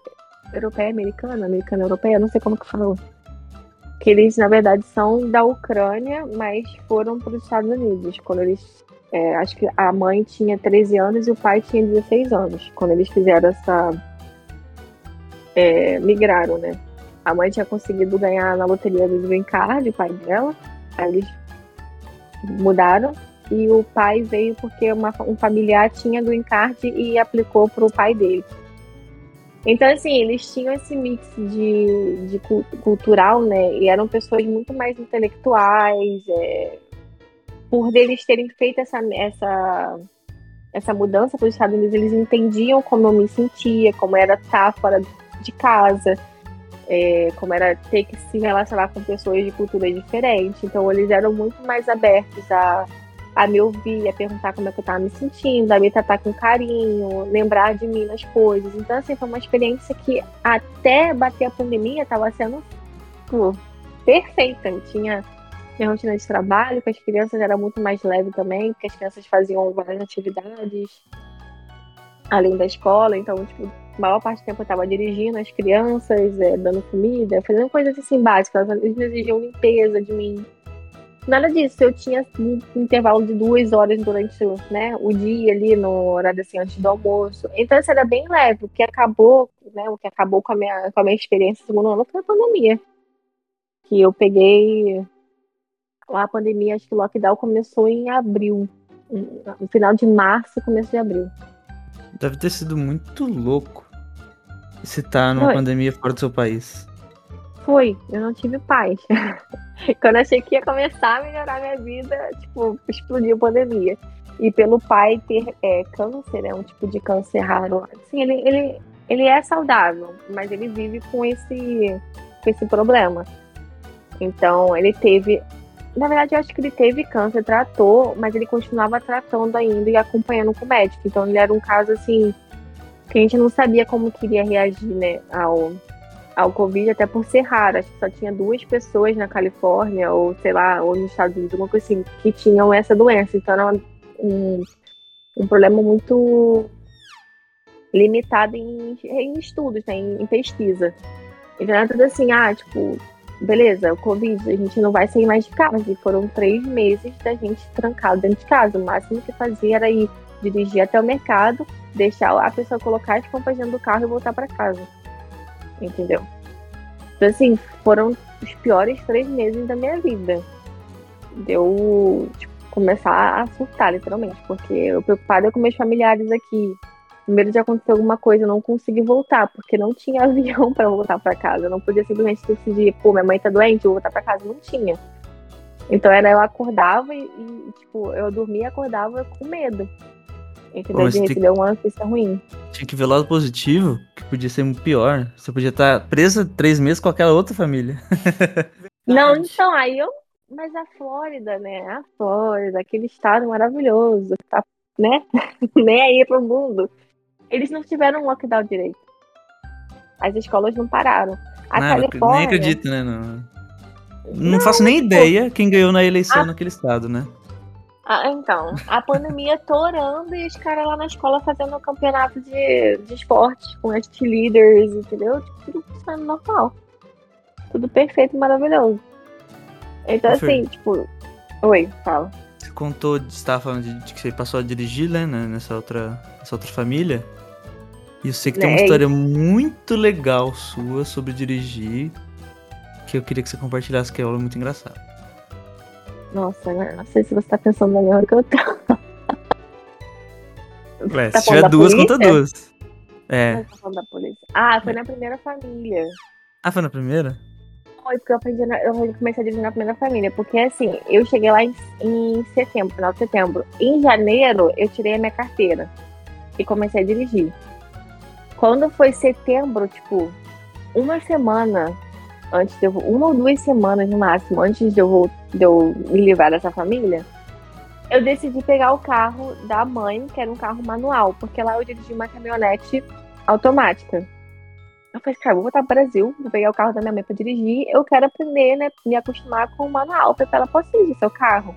europeia, americana, americana, europeia, não sei como que falou. Que eles, na verdade, são da Ucrânia, mas foram para os Estados Unidos. Quando eles. É, acho que a mãe tinha 13 anos e o pai tinha 16 anos. Quando eles fizeram essa. é, migraram, né? A mãe tinha conseguido ganhar na loteria do Green Card, o pai dela. Aí eles mudaram e o pai veio porque uma, um familiar tinha green card e aplicou para o pai dele. Então, assim, eles tinham esse mix de, de cultural, né? E eram pessoas muito mais intelectuais, é, por eles terem feito essa, essa, essa mudança para os Estados Unidos, eles entendiam como eu me sentia, como era estar fora de casa, é, como era ter que se relacionar com pessoas de cultura diferente. Então, eles eram muito mais abertos a a me ouvir, a perguntar como é que eu tava me sentindo, a me tratar com carinho, lembrar de mim nas coisas. Então, assim, foi uma experiência que até bater a pandemia tava sendo pô, perfeita. Eu tinha minha rotina de trabalho com as crianças era muito mais leve também, porque as crianças faziam várias atividades além da escola, então, tipo, a maior parte do tempo eu estava dirigindo as crianças, é, dando comida, fazendo coisas assim básicas, eles exigiam limpeza de mim, Nada disso. Eu tinha um intervalo de duas horas durante né, o dia ali, no horário assim, antes do almoço. Então isso era bem leve. O que acabou, né? O que acabou com a minha, com a minha experiência segundo ano foi a pandemia. Que eu peguei. A pandemia, acho que o lockdown começou em abril. No final de março, começo de abril. Deve ter sido muito louco você tá numa Foi. pandemia fora do seu país. Foi, eu não tive paz. Quando achei que ia começar a melhorar minha vida, tipo, explodiu a pandemia. E pelo pai ter é, câncer, é um tipo de câncer raro. Assim, ele, ele, ele é saudável, mas ele vive com esse, com esse problema. Então, ele teve. Na verdade, eu acho que ele teve câncer, tratou, mas ele continuava tratando ainda e acompanhando com o médico. Então, ele era um caso assim que a gente não sabia como queria reagir, né, ao, ao Covid, até por ser raro. Acho que só tinha duas pessoas na Califórnia, ou sei lá, ou nos Estados Unidos, alguma coisa assim, que tinham essa doença. Então era um, um problema muito limitado em, em estudos, né, em, em pesquisa. Então era tudo assim, ah, tipo, beleza, o Covid, a gente não vai sair mais de casa. E foram três meses da gente trancado dentro de casa. O máximo que fazia era ir dirigir até o mercado, deixar a pessoa colocar as compras dentro do carro e voltar para casa entendeu? Então, assim, foram os piores três meses da minha vida. Deu, tipo, começar a surtar, literalmente, porque eu preocupada com meus familiares aqui. Primeiro de acontecer alguma coisa, eu não consegui voltar, porque não tinha avião para voltar para casa. Eu não podia simplesmente decidir, pô, minha mãe tá doente, eu vou voltar para casa. Não tinha. Então era eu acordava e, e, tipo, eu dormia e acordava com medo. Entendeu? de receber uma notícia ruim. Tinha que ver o lado positivo, que podia ser pior. Você podia estar presa três meses com aquela outra família. Não, então, aí eu. Mas a Flórida, né? A Flórida, aquele estado maravilhoso, tá, né? Nem aí pro mundo. Eles não tiveram um lockdown direito. As escolas não pararam. A não, Califórnia... Nem acredito, né? Não, não, não faço nem ideia quem ganhou na eleição a... naquele estado, né? Ah, então, a pandemia torando e os caras lá na escola fazendo um campeonato de, de esporte com as líderes, entendeu? Tipo, tudo funcionando normal. Tudo perfeito, maravilhoso. Então, assim, tipo. Oi, fala. Você contou, você estava falando de, de, que você passou a dirigir, né, nessa outra, nessa outra família. E eu sei que tem uma é história muito legal sua sobre dirigir, que eu queria que você compartilhasse, que é muito engraçada. Nossa, não sei se você tá pensando na mesma que eu tô. Ué, tá se tiver duas, polícia? conta duas. É. Tá ah, foi na primeira família. Ah, foi na primeira? Foi, porque eu aprendi na, eu comecei a dirigir na primeira família. Porque assim, eu cheguei lá em, em setembro, final de setembro. Em janeiro, eu tirei a minha carteira e comecei a dirigir. Quando foi setembro, tipo, uma semana antes de eu, uma ou duas semanas no máximo, antes de eu, de eu me livrar dessa família, eu decidi pegar o carro da mãe, que era um carro manual, porque lá eu dirigi uma caminhonete automática. Eu falei, cara, vou voltar pro Brasil, vou pegar o carro da minha mãe pra dirigir, eu quero aprender, né, me acostumar com o manual, pra ela possa dirigir seu carro.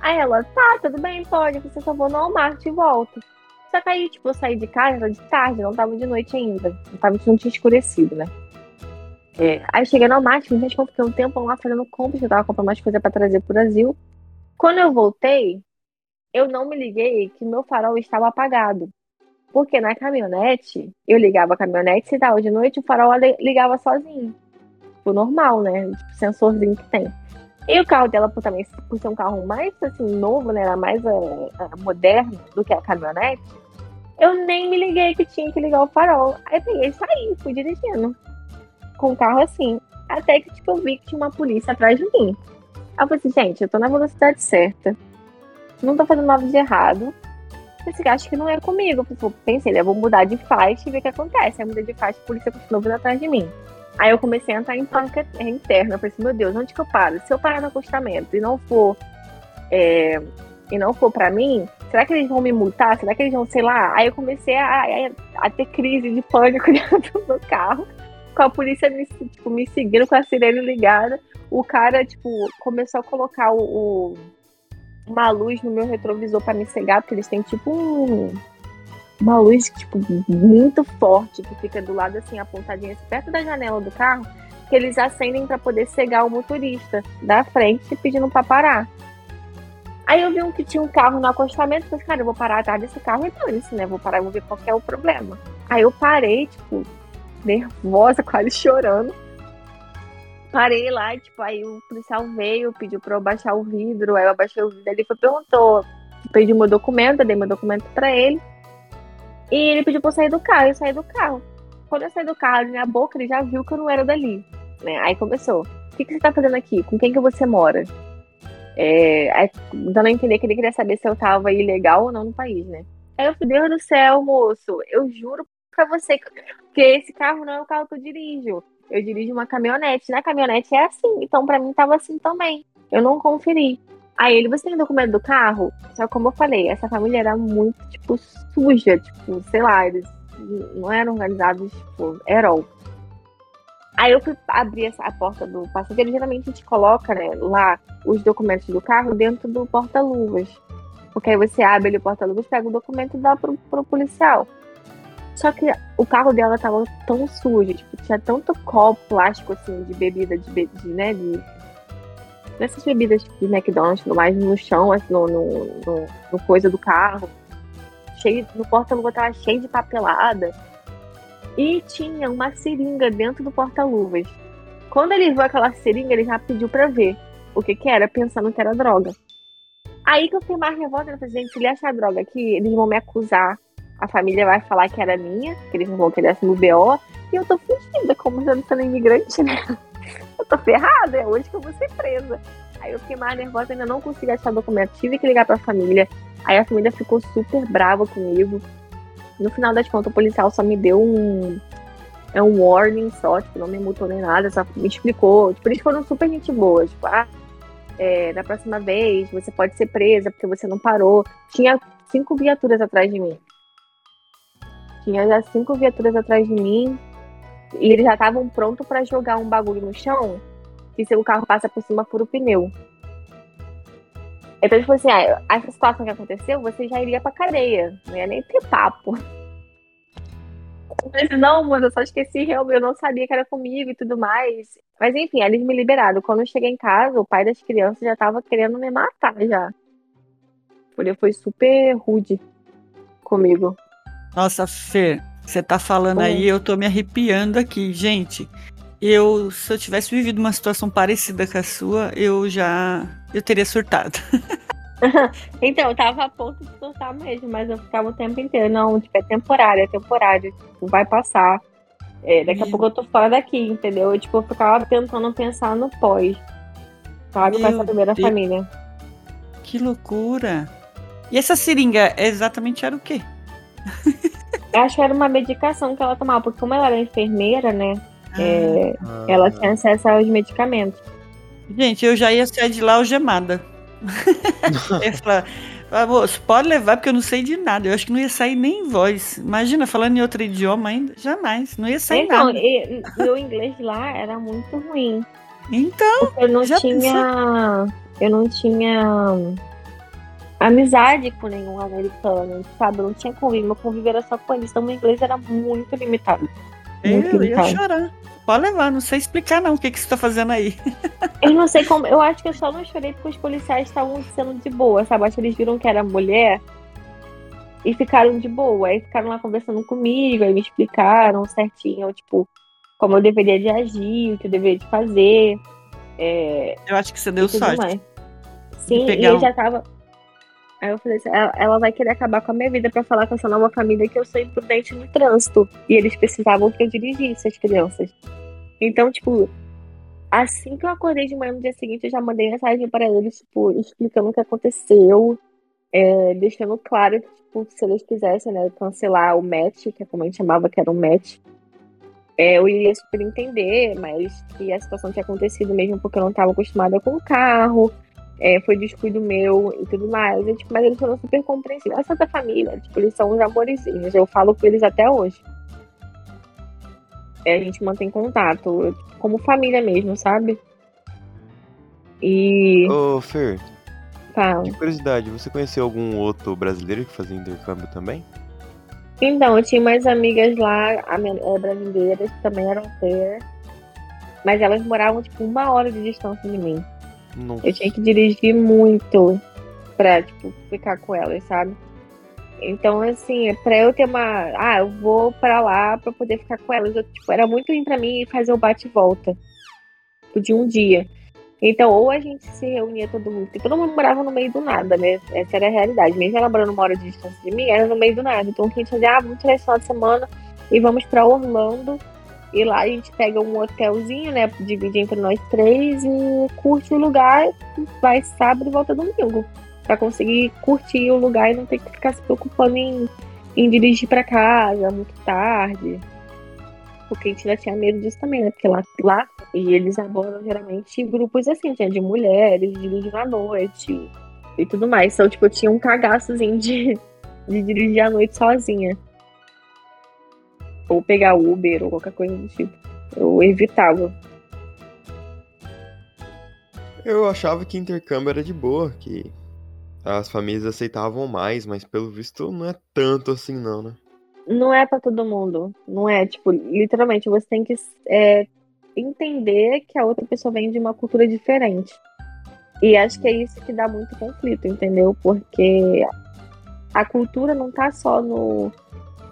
Aí ela, tá, tudo bem, pode, você só vou no Walmart e volto. Só que aí, tipo, eu saí de casa, era de tarde, não tava de noite ainda. Não, tava, não tinha escurecido, né? É, aí cheguei no Walmart, me fiquei um tempo lá fazendo compras, eu tava comprando mais coisa para trazer pro Brasil. Quando eu voltei, eu não me liguei que meu farol estava apagado. Porque na caminhonete, eu ligava a caminhonete, se dava de noite, o farol ligava sozinho. Tipo, normal, né? Tipo, sensorzinho que tem. E o carro dela, por, também, por ser um carro mais assim, novo, né? Era mais uh, moderno do que a caminhonete. Eu nem me liguei que tinha que ligar o farol. Aí peguei e saí, fui dirigindo. Com o carro assim. Até que, tipo, eu vi que tinha uma polícia atrás de mim. Aí eu falei assim, gente, eu tô na velocidade certa. Não tô fazendo nada de errado. Esse acho que não é comigo. Eu pensei, eu vou mudar de faixa e ver o que acontece. Aí mudei de faixa, a polícia continuou vindo atrás de mim. Aí eu comecei a entrar em pânico interna. Eu falei assim, meu Deus, onde que eu paro? Se eu parar no acostamento e não for. É, e não for pra mim, será que eles vão me multar? Será que eles vão, sei lá? Aí eu comecei a, a, a ter crise de pânico dentro do carro com a polícia me, tipo, me seguindo com a sirene ligada. O cara, tipo, começou a colocar o, o uma luz no meu retrovisor para me cegar, porque eles têm tipo um, uma luz, tipo, muito forte, que fica do lado assim, apontadinha assim, perto da janela do carro, que eles acendem para poder cegar o motorista da frente pedindo para parar. Aí eu vi um que tinha um carro no acostamento, falei, cara, eu vou parar atrás desse carro então, isso, né? Vou parar, vou ver qual é o problema. Aí eu parei, tipo, nervosa, quase chorando. Parei lá, tipo, aí o policial veio, pediu pra eu baixar o vidro, aí eu abaixei o vidro, ele foi, perguntou, pediu meu documento, eu dei meu documento pra ele. E ele pediu pra eu sair do carro, eu saí do carro. Quando eu saí do carro, na minha boca, ele já viu que eu não era dali. Né? Aí começou. O que, que você tá fazendo aqui? Com quem que você mora? É, aí, dando a entender que ele queria saber se eu tava ilegal ou não no país, né? Aí eu falei, Deus do céu, moço, eu juro pra você que esse carro não é o carro que eu dirijo. Eu dirijo uma caminhonete. Na caminhonete é assim, então para mim tava assim também. Eu não conferi. Aí ele, você tem documento do carro? Só como eu falei, essa família era muito, tipo, suja, tipo, sei lá, eles não eram organizados, tipo, herói. Aí eu fui abrir a porta do passageiro. Geralmente a gente coloca, né, lá os documentos do carro dentro do porta-luvas. Porque aí você abre o porta-luvas, pega o documento e dá pro, pro policial. Só que o carro dela tava tão sujo, tipo, tinha tanto copo plástico, assim, de bebida, de, de né, de... Nessas bebidas de McDonald's, mais, no chão, assim, no, no, no, no coisa do carro. Cheio, no porta-luva tava cheio de papelada. E tinha uma seringa dentro do porta-luvas. Quando ele viu aquela seringa, ele já pediu pra ver o que que era, pensando que era droga. Aí que eu fiquei mais revoltada, eu falei, gente, se ele achar droga aqui, eles vão me acusar a família vai falar que era minha, que eles não vão querer assumir o BO, e eu tô fugida, como sou imigrante, né? Eu tô ferrada, é hoje que eu vou ser presa. Aí eu fiquei mais nervosa, ainda não consegui achar documento, tive que ligar pra família. Aí a família ficou super brava comigo. No final das contas, o policial só me deu um. É um warning só, tipo, não me multou nem nada, só me explicou. Tipo, eles foram super gente boa. Tipo, ah, é, próxima vez você pode ser presa porque você não parou. Tinha cinco viaturas atrás de mim. Tinha já cinco viaturas atrás de mim. E eles já estavam prontos para jogar um bagulho no chão. E se o carro passa por cima, fura o pneu. Então, tipo assim, ah, essa situação que aconteceu, você já iria pra cadeia. Não ia nem ter papo. Mas não, mas eu só esqueci, realmente, eu não sabia que era comigo e tudo mais. Mas enfim, eles me liberaram. Quando eu cheguei em casa, o pai das crianças já tava querendo me matar já. Ele foi super rude comigo. Nossa, Fê, você tá falando aí, eu tô me arrepiando aqui. Gente, eu, se eu tivesse vivido uma situação parecida com a sua, eu já. Eu teria surtado. então, eu tava a ponto de surtar mesmo, mas eu ficava o tempo inteiro. Não, tipo, é temporário, é temporário. Tipo, vai passar. É, daqui a pouco eu tô fora daqui, entendeu? Eu, tipo, eu ficava tentando pensar no pós. Sabe? Com essa primeira Deus. família. Que loucura! E essa seringa exatamente era o quê? Eu acho que era uma medicação que ela tomava, porque como ela era enfermeira, né? Ah, é, ah. Ela tinha acesso aos medicamentos. Gente, eu já ia sair de lá algemada. eu moço, pode levar, porque eu não sei de nada. Eu acho que não ia sair nem voz. Imagina, falando em outro idioma ainda, jamais. Não ia sair então, nada. E, meu inglês lá era muito ruim. Então, eu não tinha. Pensou? Eu não tinha amizade com nenhum americano, sabe? Eu não tinha convívio, meu convívio era só com eles, então meu inglês era muito limitado. Muito eu limitado. ia chorar. Pode levar, não sei explicar não o que, que você tá fazendo aí. Eu não sei como, eu acho que eu só não chorei porque os policiais estavam sendo de boa, sabe? Acho que eles viram que era mulher e ficaram de boa. Aí ficaram lá conversando comigo, aí me explicaram certinho, tipo, como eu deveria de agir, o que eu deveria de fazer. É, Eu acho que você deu e sorte. mais. Sim, e pegar eu um- já tava. Aí eu falei assim, ela, vai querer acabar com a minha vida pra falar com essa nova família que eu sou imprudente no trânsito. E eles precisavam que eu dirigisse as crianças. Então, tipo, assim que eu acordei de manhã no dia seguinte, eu já mandei mensagem para eles, tipo, explicando o que aconteceu, é, deixando claro que, tipo, se eles quisessem, né, cancelar o match, que é como a gente chamava que era um match, é, eu iria super entender, mas que a situação tinha acontecido mesmo porque eu não estava acostumada com o carro, é, foi descuido meu e tudo mais. E, tipo, mas eles foram super compreensivos. Essa da família, tipo, eles são uns amorzinhos. Eu falo com eles até hoje. É, a gente mantém contato, como família mesmo, sabe? E. Ô, Fer, Fala. de curiosidade, você conheceu algum outro brasileiro que fazia intercâmbio também? Então, eu tinha umas amigas lá, ame- é, brasileiras, que também eram fair. Mas elas moravam, tipo, uma hora de distância de mim. Não. Eu tinha que dirigir muito pra, tipo, ficar com elas, sabe? Então, assim, pra eu ter uma. Ah, eu vou pra lá pra poder ficar com elas. Eu, tipo, era muito ruim pra mim fazer o bate e volta. Tipo, de um dia. Então, ou a gente se reunia todo mundo, porque todo mundo morava no meio do nada, né? Essa era a realidade. Mesmo ela morando uma hora de distância de mim, era no meio do nada. Então, o que a gente fazia, ah, vamos tirar esse final de semana e vamos pra Orlando. E lá a gente pega um hotelzinho, né? Divide entre nós três e curte o lugar. Vai sábado e volta domingo. Pra conseguir curtir o lugar e não ter que ficar se preocupando em, em dirigir pra casa muito tarde. Porque a gente ainda tinha medo disso também, né? Porque lá, lá e eles abordam geralmente grupos assim, tinha de mulheres, dirigem à noite e tudo mais. Então, tipo, eu tinha um cagaçozinho de, de dirigir à noite sozinha. Ou pegar Uber ou qualquer coisa do tipo. Eu evitava. Eu achava que intercâmbio era de boa, que as famílias aceitavam mais, mas pelo visto não é tanto assim não, né? Não é pra todo mundo. Não é, tipo, literalmente, você tem que é, entender que a outra pessoa vem de uma cultura diferente. E acho que é isso que dá muito conflito, entendeu? Porque a cultura não tá só no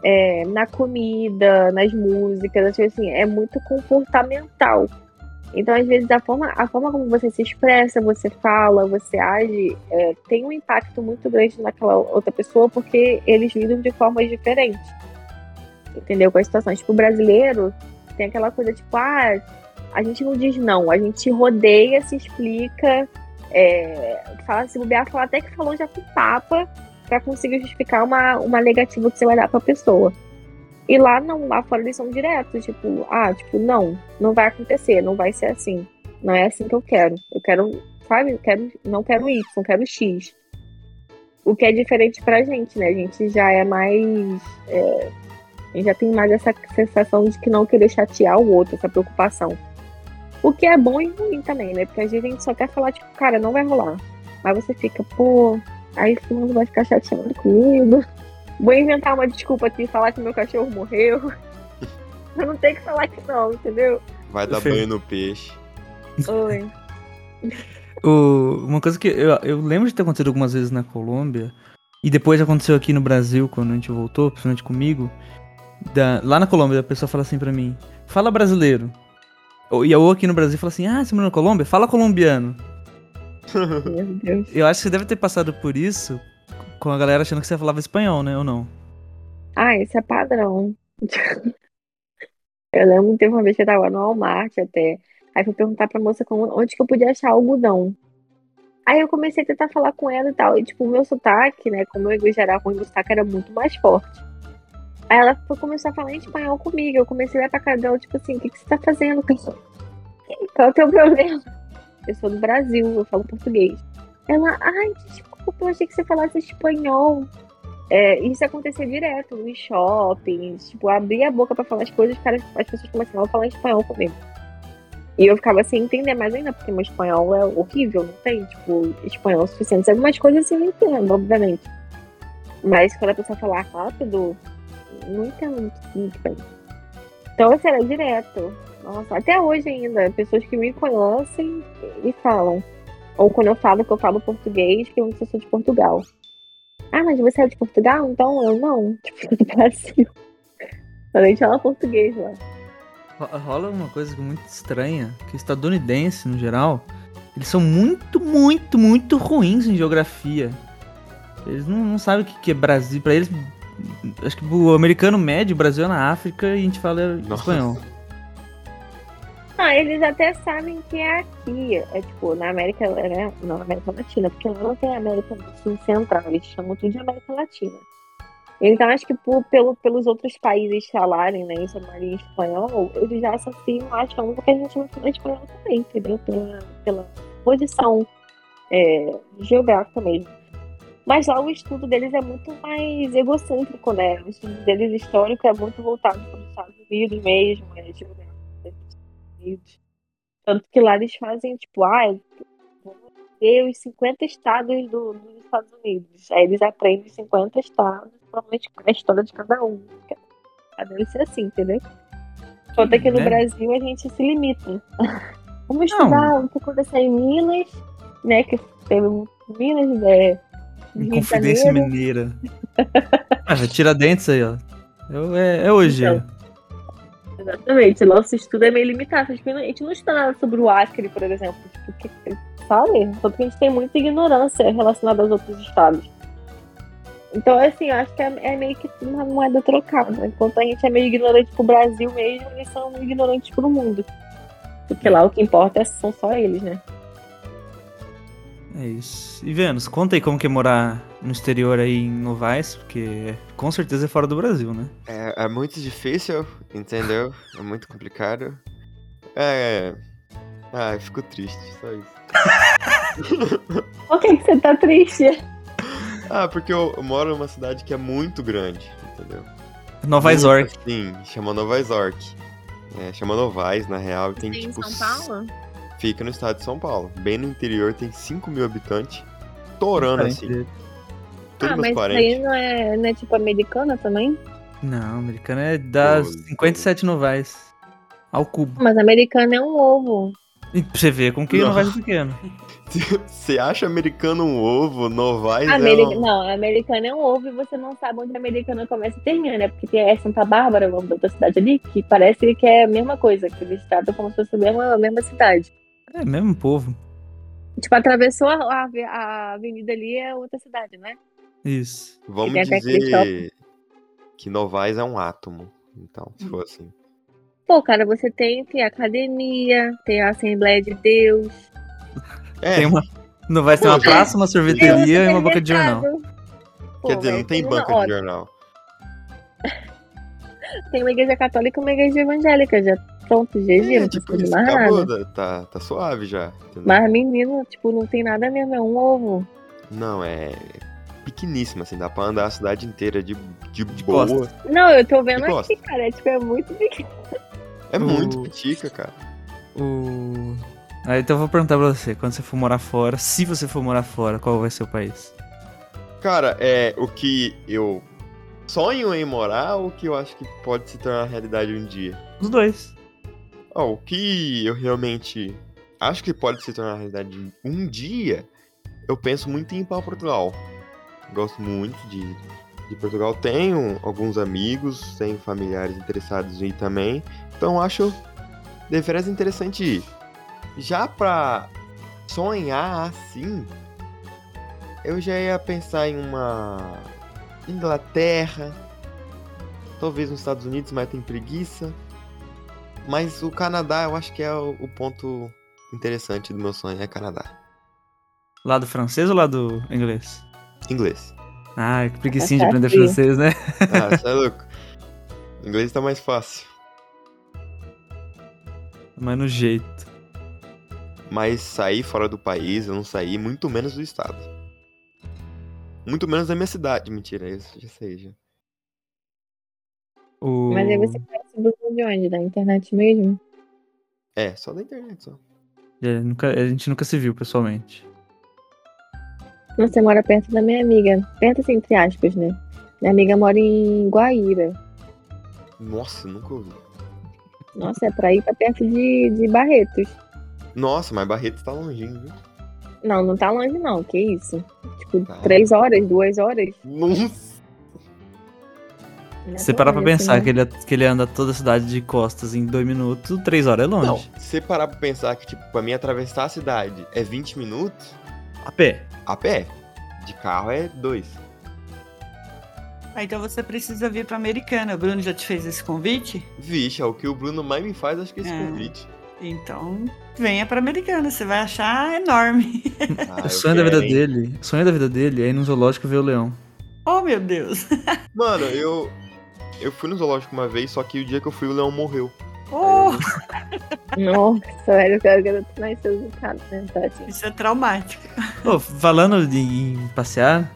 é, na comida, nas músicas, tipo assim, é muito comportamental. Então, às vezes, a forma, a forma como você se expressa, você fala, você age, é, tem um impacto muito grande naquela outra pessoa, porque eles lidam de formas diferentes. Entendeu? Com as situações. Tipo, o brasileiro tem aquela coisa, tipo, ah, a gente não diz não, a gente rodeia, se explica, é, fala, se bobear, fala até que falou já com papa pra conseguir justificar uma, uma negativa que você vai dar pra pessoa. E lá não, lá fora eles são diretos, tipo, ah, tipo, não, não vai acontecer, não vai ser assim. Não é assim que eu quero. Eu quero, sabe, eu quero, não quero Y, quero X. O que é diferente pra gente, né? A gente já é mais. é, já tem mais essa sensação de que não querer chatear o outro, essa preocupação. O que é bom e ruim também, né? Porque às vezes a gente só quer falar, tipo, cara, não vai rolar. Aí você fica, pô, aí fulano vai ficar chateado comigo. Vou inventar uma desculpa aqui e falar que meu cachorro morreu. Eu não tenho que falar que não, entendeu? Vai dar banho no peixe. Oi. O- uma coisa que eu, eu lembro de ter acontecido algumas vezes na Colômbia, e depois aconteceu aqui no Brasil, quando a gente voltou, principalmente comigo. da- lá na Colômbia, a pessoa fala assim pra mim: fala brasileiro. Ou- E eu aqui no Brasil fala assim: ah, você mora na Colômbia? Fala colombiano. Meu Deus. Eu acho que você deve ter passado por isso com a galera achando que você falava espanhol, né? Ou não? Ah, esse é padrão. Eu lembro que teve uma vez que eu tava no Walmart até. Aí fui perguntar pra moça como- onde que eu podia achar algodão. Aí eu comecei a tentar falar com ela e tal. E tipo, o meu sotaque, né? Como eu já era ruim, meu sotaque era muito mais forte. Aí ela foi, começou a falar em espanhol comigo. Eu comecei a olhar pra cara dela, tipo assim, o que, que você tá fazendo? Qual é o teu problema? Eu sou do Brasil, eu falo português. Ela, ai, desculpa, eu achei que você falasse espanhol. É, isso acontecia direto nos shoppings, tipo, eu abria a boca pra falar as coisas, os caras, as pessoas começavam a falar espanhol comigo. E eu ficava sem entender mais ainda, porque meu espanhol é horrível, não tem, tipo, espanhol suficiente. Algumas coisas assim eu entendo, obviamente. Mas quando a pessoa falar rápido, não entendo muito bem. Então, assim, era direto. Nossa, até hoje ainda, pessoas que me conhecem e falam. Ou quando eu falo que eu falo português, que eu não sou de Portugal. Ah, mas você é de Portugal? Então eu não. Tipo, do Brasil. Eu nem falo português lá. ro- rola uma coisa muito estranha, que estadunidense, no geral, eles são muito, muito, muito ruins em geografia. Eles não, não sabem o que que é Brasil. Pra eles, acho que o americano médio, o Brasil é na África e a gente fala Nossa. espanhol. Ah, eles até sabem que é aqui. É tipo, na América, né? Não, na América Latina, porque lá não tem América do Sul Central, eles chamam tudo de América Latina. Então, acho que por, pelo, pelos outros países falarem, né, e chamarem espanhol, eles já associam achando que a gente não fala espanhol também, entendeu? Pela, pela posição é, geográfica mesmo. Mas lá o estudo deles é muito mais egocêntrico, né? O estudo deles histórico é muito voltado para os Estados Unidos mesmo, é Estados Unidos. Tanto que lá eles fazem, tipo, ah, vamos ver os 50 estados do- dos Estados Unidos. Aí eles aprendem os 50 estados, provavelmente a história de cada um. Ah, Deve ser assim, entendeu? Enquanto aqui no né? Brasil a gente se limita. Vamos estudar o que aconteceu em Minas, né? Que teve Minas, é, de Confidência. Mineira. ah, tira dentes aí, ó. Eu- é, é hoje. Então. Exatamente, nosso estudo é meio limitado. A gente não- estuda nada sobre o Acre, por exemplo. Tipo, que, sabe? Tanto que a gente tem muita ignorância relacionada aos outros estados. Então, assim, eu acho que é, é meio que uma moeda trocada. Enquanto a gente é meio ignorante pro Brasil mesmo, eles são ignorantes pro mundo. Porque lá o que importa é- são só eles, né? É isso. E Vênus, conta aí como que é morar no exterior aí em Novaes, porque com certeza é fora do Brasil, né? É, é muito difícil, entendeu? É muito complicado. É. Ah, eu fico triste, só isso. Por que, você tá triste? Ah, porque eu, eu moro numa cidade que é muito grande, entendeu? Nova Muito York. Sim, chama Nova York. É, chama Novais, na real, tem Tem em tipo. São Paulo? Fica no estado de São Paulo. Bem no interior, tem 5 mil habitantes. Torando assim. Parente Todos ah, mas isso aí não é, não é tipo americana também? Não, americana é das Doze. 57 Novais. Ao cubo. Mas americana é um ovo. E pra você ver como que Não. Novais é pequeno. Você acha americano um ovo, Novais Ameri- é um... Não, americana é um ovo e você não sabe onde a americana começa e termina, né? Porque tem é Santa Bárbara, o nome da outra cidade ali, que parece que é a mesma coisa, que eles tratam como se fosse a mesma, a mesma cidade. É mesmo povo. Tipo, atravessou a, a- avenida ali é outra cidade, né? Isso. Vamos tem aquele dizer que Novais é um átomo. Então, se for assim. Pô, cara, você tem, tem a academia, tem a Assembleia de Deus. É, Tem uma. Novais tem uma Pô, praça, uma tem um sorveteria e uma boca de jornal. Pô, quer dizer, não tem uma- banca ó, de jornal. Tem uma igreja católica e uma igreja evangélica, já pronto, GG, É, não tipo, precisa de isso mais acabou, nada. da- tá, tá suave já. entendeu? Mas menino, tipo, não tem nada mesmo, é um ovo. Não, é pequeníssima, assim, dá pra andar a cidade inteira de, de, De boa. costas. Não, eu tô vendo De aqui, cara, é, tipo, é muito pequeno. É muito pitica, cara. O... Aí então eu vou perguntar pra você, quando você for morar fora, se você for morar fora, qual vai ser o país? Cara, é o que eu sonho em morar ou o que eu acho que pode se tornar realidade um dia? Os dois. Ó, o que eu realmente acho que pode se tornar realidade um dia, eu penso muito em ir para Portugal. Gosto muito de, de Portugal. Tenho alguns amigos, tenho familiares interessados em ir também. Então acho deveras interessante ir. Já pra sonhar assim, eu já ia pensar em uma Inglaterra, talvez nos Estados Unidos, mas tem preguiça. Mas o Canadá eu acho que é o, o ponto interessante do meu sonho, é Canadá. Lado francês ou lado inglês? Inglês. Ah, que preguicinha de Tá aprender francês, né? Ah, você é louco. Inglês tá mais fácil. Mas no jeito. Mas sair fora do país, eu não saí, muito menos do estado. Muito menos da minha cidade, mentira, isso já sei já. O... Mas aí você de onde? Da internet mesmo? É, só da internet só. É, nunca- a gente nunca se viu pessoalmente. Você mora perto da minha amiga. Perto, assim, entre aspas, né? Minha amiga mora em Guaíra. Nossa, nunca ouvi. Nossa, é pra ir pra perto de, de Barretos. Nossa, mas Barretos tá longinho, viu? Não, não tá longe não, que isso. Tipo, Tá. três horas, duas horas. Nossa! Se você parar pra pensar que ele, que ele anda toda a cidade de costas em dois minutos, três horas é longe. Não, se você parar pra pensar que, tipo, pra mim atravessar a cidade é 20 minutos, A pé. a pé. De carro é dois. Ah, então você precisa vir pra Americana. O Bruno já te fez esse convite? Vixe, é o que o Bruno mais me faz, acho que é esse É. convite. Então, venha pra Americana. Você vai achar enorme. Ah, o sonho da quero, vida hein? dele. O sonho da vida dele é ir no zoológico ver o leão. Oh, meu Deus. Mano, eu. Eu fui no zoológico uma vez, só que o dia que eu fui, o leão morreu. Oh, Nossa, velho, eu quero que eu nasceu do cara, né, tadinho. isso é traumático. Falando de, em passear,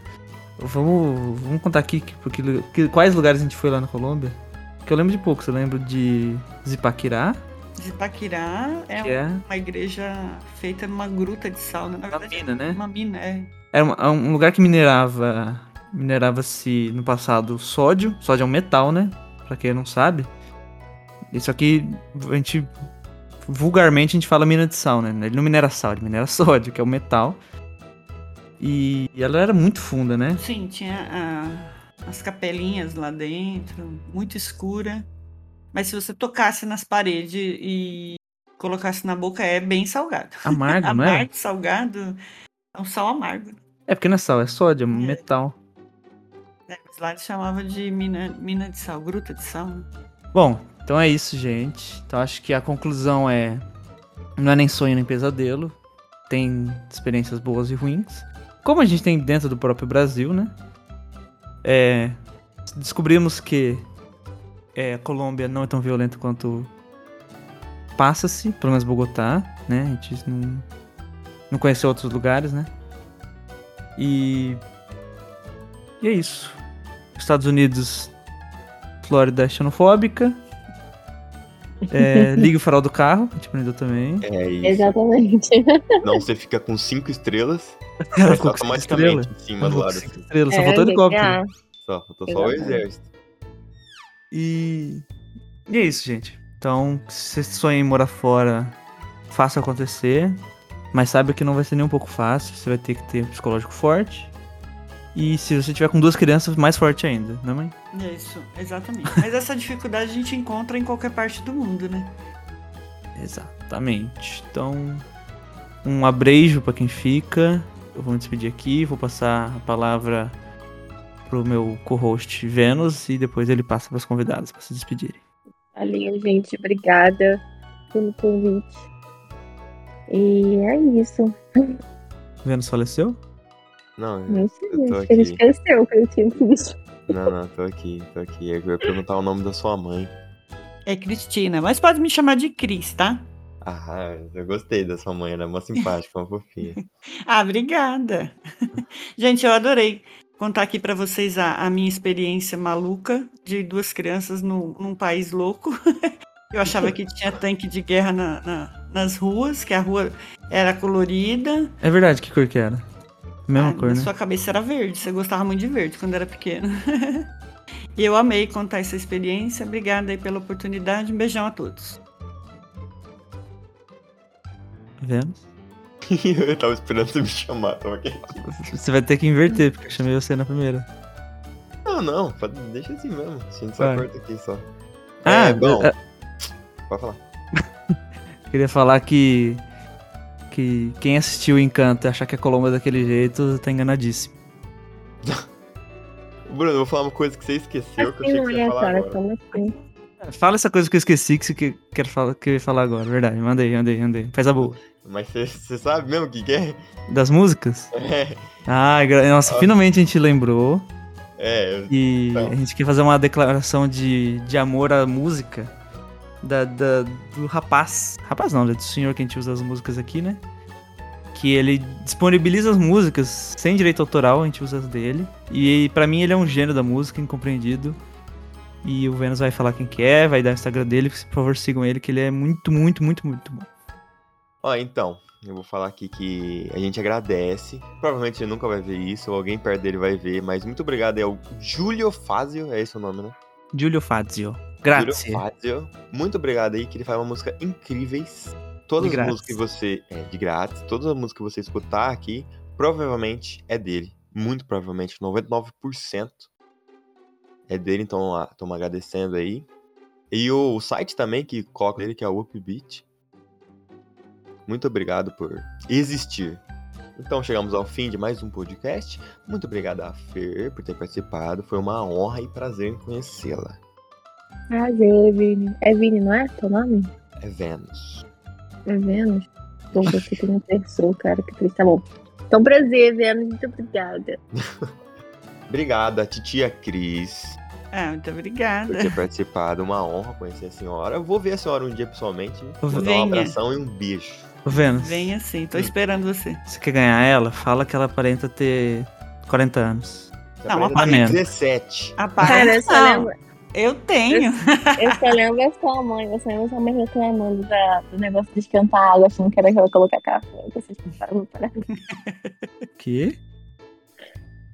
vamos, vamos contar aqui que, porque, que- quais lugares a gente foi lá na Colômbia. Que eu lembro de poucos. Eu lembro de Zipaquirá, Zipaquirá é é uma igreja feita numa gruta de sal, né? Na uma verdade, mina, né? uma mina, é. Era um, é um lugar que minerava. Minerava-se no passado sódio. Sódio é um metal, né? Pra quem não sabe. Isso aqui, a gente. Vulgarmente a gente fala mina de sal, né? Ele não minera sal, ele minera sódio, que é o metal. E ela era muito funda, né? Sim, tinha ah, as capelinhas lá dentro, muito escura. Mas se você tocasse nas paredes e colocasse na boca, é bem salgado. Amargo, não é? Amargo, salgado, é um sal amargo. É porque não é sal, é sódio, é É. metal. Né? Mas lá eles chamavam de mina, mina de sal, gruta de sal. né? Bom, então é isso, gente. Então acho que a conclusão é. Não é nem sonho nem pesadelo. Tem experiências boas e ruins. Como a gente tem dentro do próprio Brasil, né? É, descobrimos que é, a Colômbia não é tão violenta quanto passa-se, pelo menos Bogotá, né? A gente não, não conheceu outros lugares, né? E, e é isso. Estados Unidos, Flórida é xenofóbica. É, liga o farol do carro, a gente aprendeu também. É isso. Exatamente. Não, você fica com cinco estrelas Ela ficou com cinco automaticamente estrelas. em cima do lado. com cinco assim. estrelas, só É, faltou helicóptero. GTA. Só, faltou só o exército. E... e é isso, gente. Então, se você sonha em morar fora, faça acontecer. Mas saiba que não vai ser nem um pouco fácil. Você vai ter que ter um psicológico forte. E se você tiver com duas crianças, mais forte ainda, né, mãe? É Isso, exatamente. Mas essa dificuldade a gente encontra em qualquer parte do mundo, né? Exatamente. Então, um abreijo pra quem fica. Eu vou me despedir aqui, vou passar a palavra pro meu co-host Vênus e depois ele passa pras convidadas pra se despedirem. Valeu, gente. Obrigada pelo convite. E é isso. Vênus faleceu? Não, Não sei. Eu tô acho que ele aqui. esqueceu que eu tinha isso. não, não, tô aqui, tô aqui. Eu ia perguntar o nome da sua mãe. É Cristina, mas pode me chamar de Cris, tá? Ah, eu gostei da sua mãe, ela é mó simpática, uma fofinha. Ah, obrigada. Gente, eu adorei contar aqui pra vocês a, a minha experiência maluca de duas crianças no, num país louco. Eu achava que tinha tanque de guerra na- na- nas ruas, que a rua era colorida. É verdade, que cor que era? Mesma Ah, cor, né? sua cabeça era verde, você gostava muito de verde quando era pequena. e eu amei contar essa experiência. Obrigada aí pela oportunidade. Um beijão a todos. Vênus? eu tava esperando você me chamar, tava aqui. Você vai ter que inverter, porque eu chamei você na primeira. Não, não, pode- deixa assim mesmo. A gente só corta aqui só. Ah, é, bom, eu- pode falar. Queria falar que. Que quem assistiu Encanto e achar que é Colombo daquele jeito tá enganadíssimo. Bruno, eu vou falar uma coisa que você esqueceu, que eu Assim achei que você ia é, falar cara. agora. Assim? Fala essa coisa que eu esqueci que você que- quer falar, que eu ia falar agora, verdade. Manda aí, manda aí, manda aí. Faz a boa. Mas você, sabe mesmo o que, que é? Das músicas? É, Ah, gra- nossa, Ah. finalmente a gente lembrou. é, eu- E Então. a gente quer fazer uma declaração de, de amor à música da, da- do rapaz. Rapaz não, né? Do senhor que a gente usa as músicas aqui, né? Que ele disponibiliza as músicas sem direito autoral, a gente usa as dele. E pra mim ele é um gênio da música, incompreendido. E o Vênus vai falar quem que é, vai dar o Instagram dele, por favor sigam ele, que ele é muito, muito, muito, muito bom. Ó, então, eu vou falar aqui que a gente agradece. Provavelmente ele nunca vai ver isso, ou alguém perto dele vai ver, mas muito obrigado aí ao Giulio Fazio, é esse o nome, né? Giulio Fazio. Grazie. Giulio Fazio. Muito obrigado aí, que ele faz uma música incríveis. Todas as músicas que você. É, de grátis. Todas as músicas que você escutar aqui, provavelmente é dele. Muito provavelmente, 99% é dele, então estamos agradecendo aí. E o, o, site também que coloca ele, que é o Upbeat. Muito obrigado por existir. Então chegamos ao fim de mais um podcast. Muito obrigado a Fer por ter participado. Foi uma honra e prazer em conhecê-la. Prazer, Vini. É Vini, não é teu nome? É Vênus. É Vênus? Bom, você tem uma pessoa, cara, que triste. Tá bom. Então, prazer, Vênus. Muito obrigada. Obrigada, titia Cris. Ah, muito obrigada. Por ter participado. Uma honra conhecer a senhora. Eu vou ver a senhora um dia pessoalmente. Vou dar um abração e um beijo. Vênus, Venha sim, tô esperando você. você quer ganhar ela? Fala que ela aparenta ter 40 anos. Não, Não, tem panela. 17. A Cara, eu só não, lembro, eu tenho. eu só lembro a sua mãe. Eu só lembro a sua mãe reclamando da, do negócio de esquentar água, achando que era que ela colocar café. Vocês foram para o Paraguai. Que?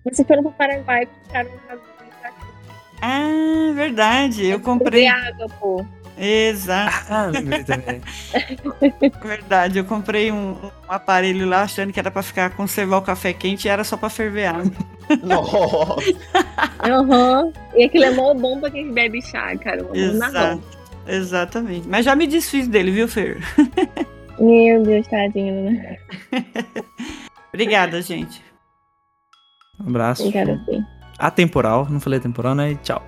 Vocês foram para o Paraguai e ficaram na Ah, verdade. Eu comprei. água, pô. Exato, Ah, verdade. Eu comprei um, um aparelho lá achando que era pra ficar conservar o café quente e era só pra ferver água. Nossa. Aham. E aquilo é mó bom pra quem bebe chá, cara. Mão. Exato. Exatamente. Mas já me desfiz dele, viu, Fer? Meu Deus, tadinho, né? Obrigada, gente. Um abraço. Obrigada, sim. Atemporal, não falei temporal, né? E tchau.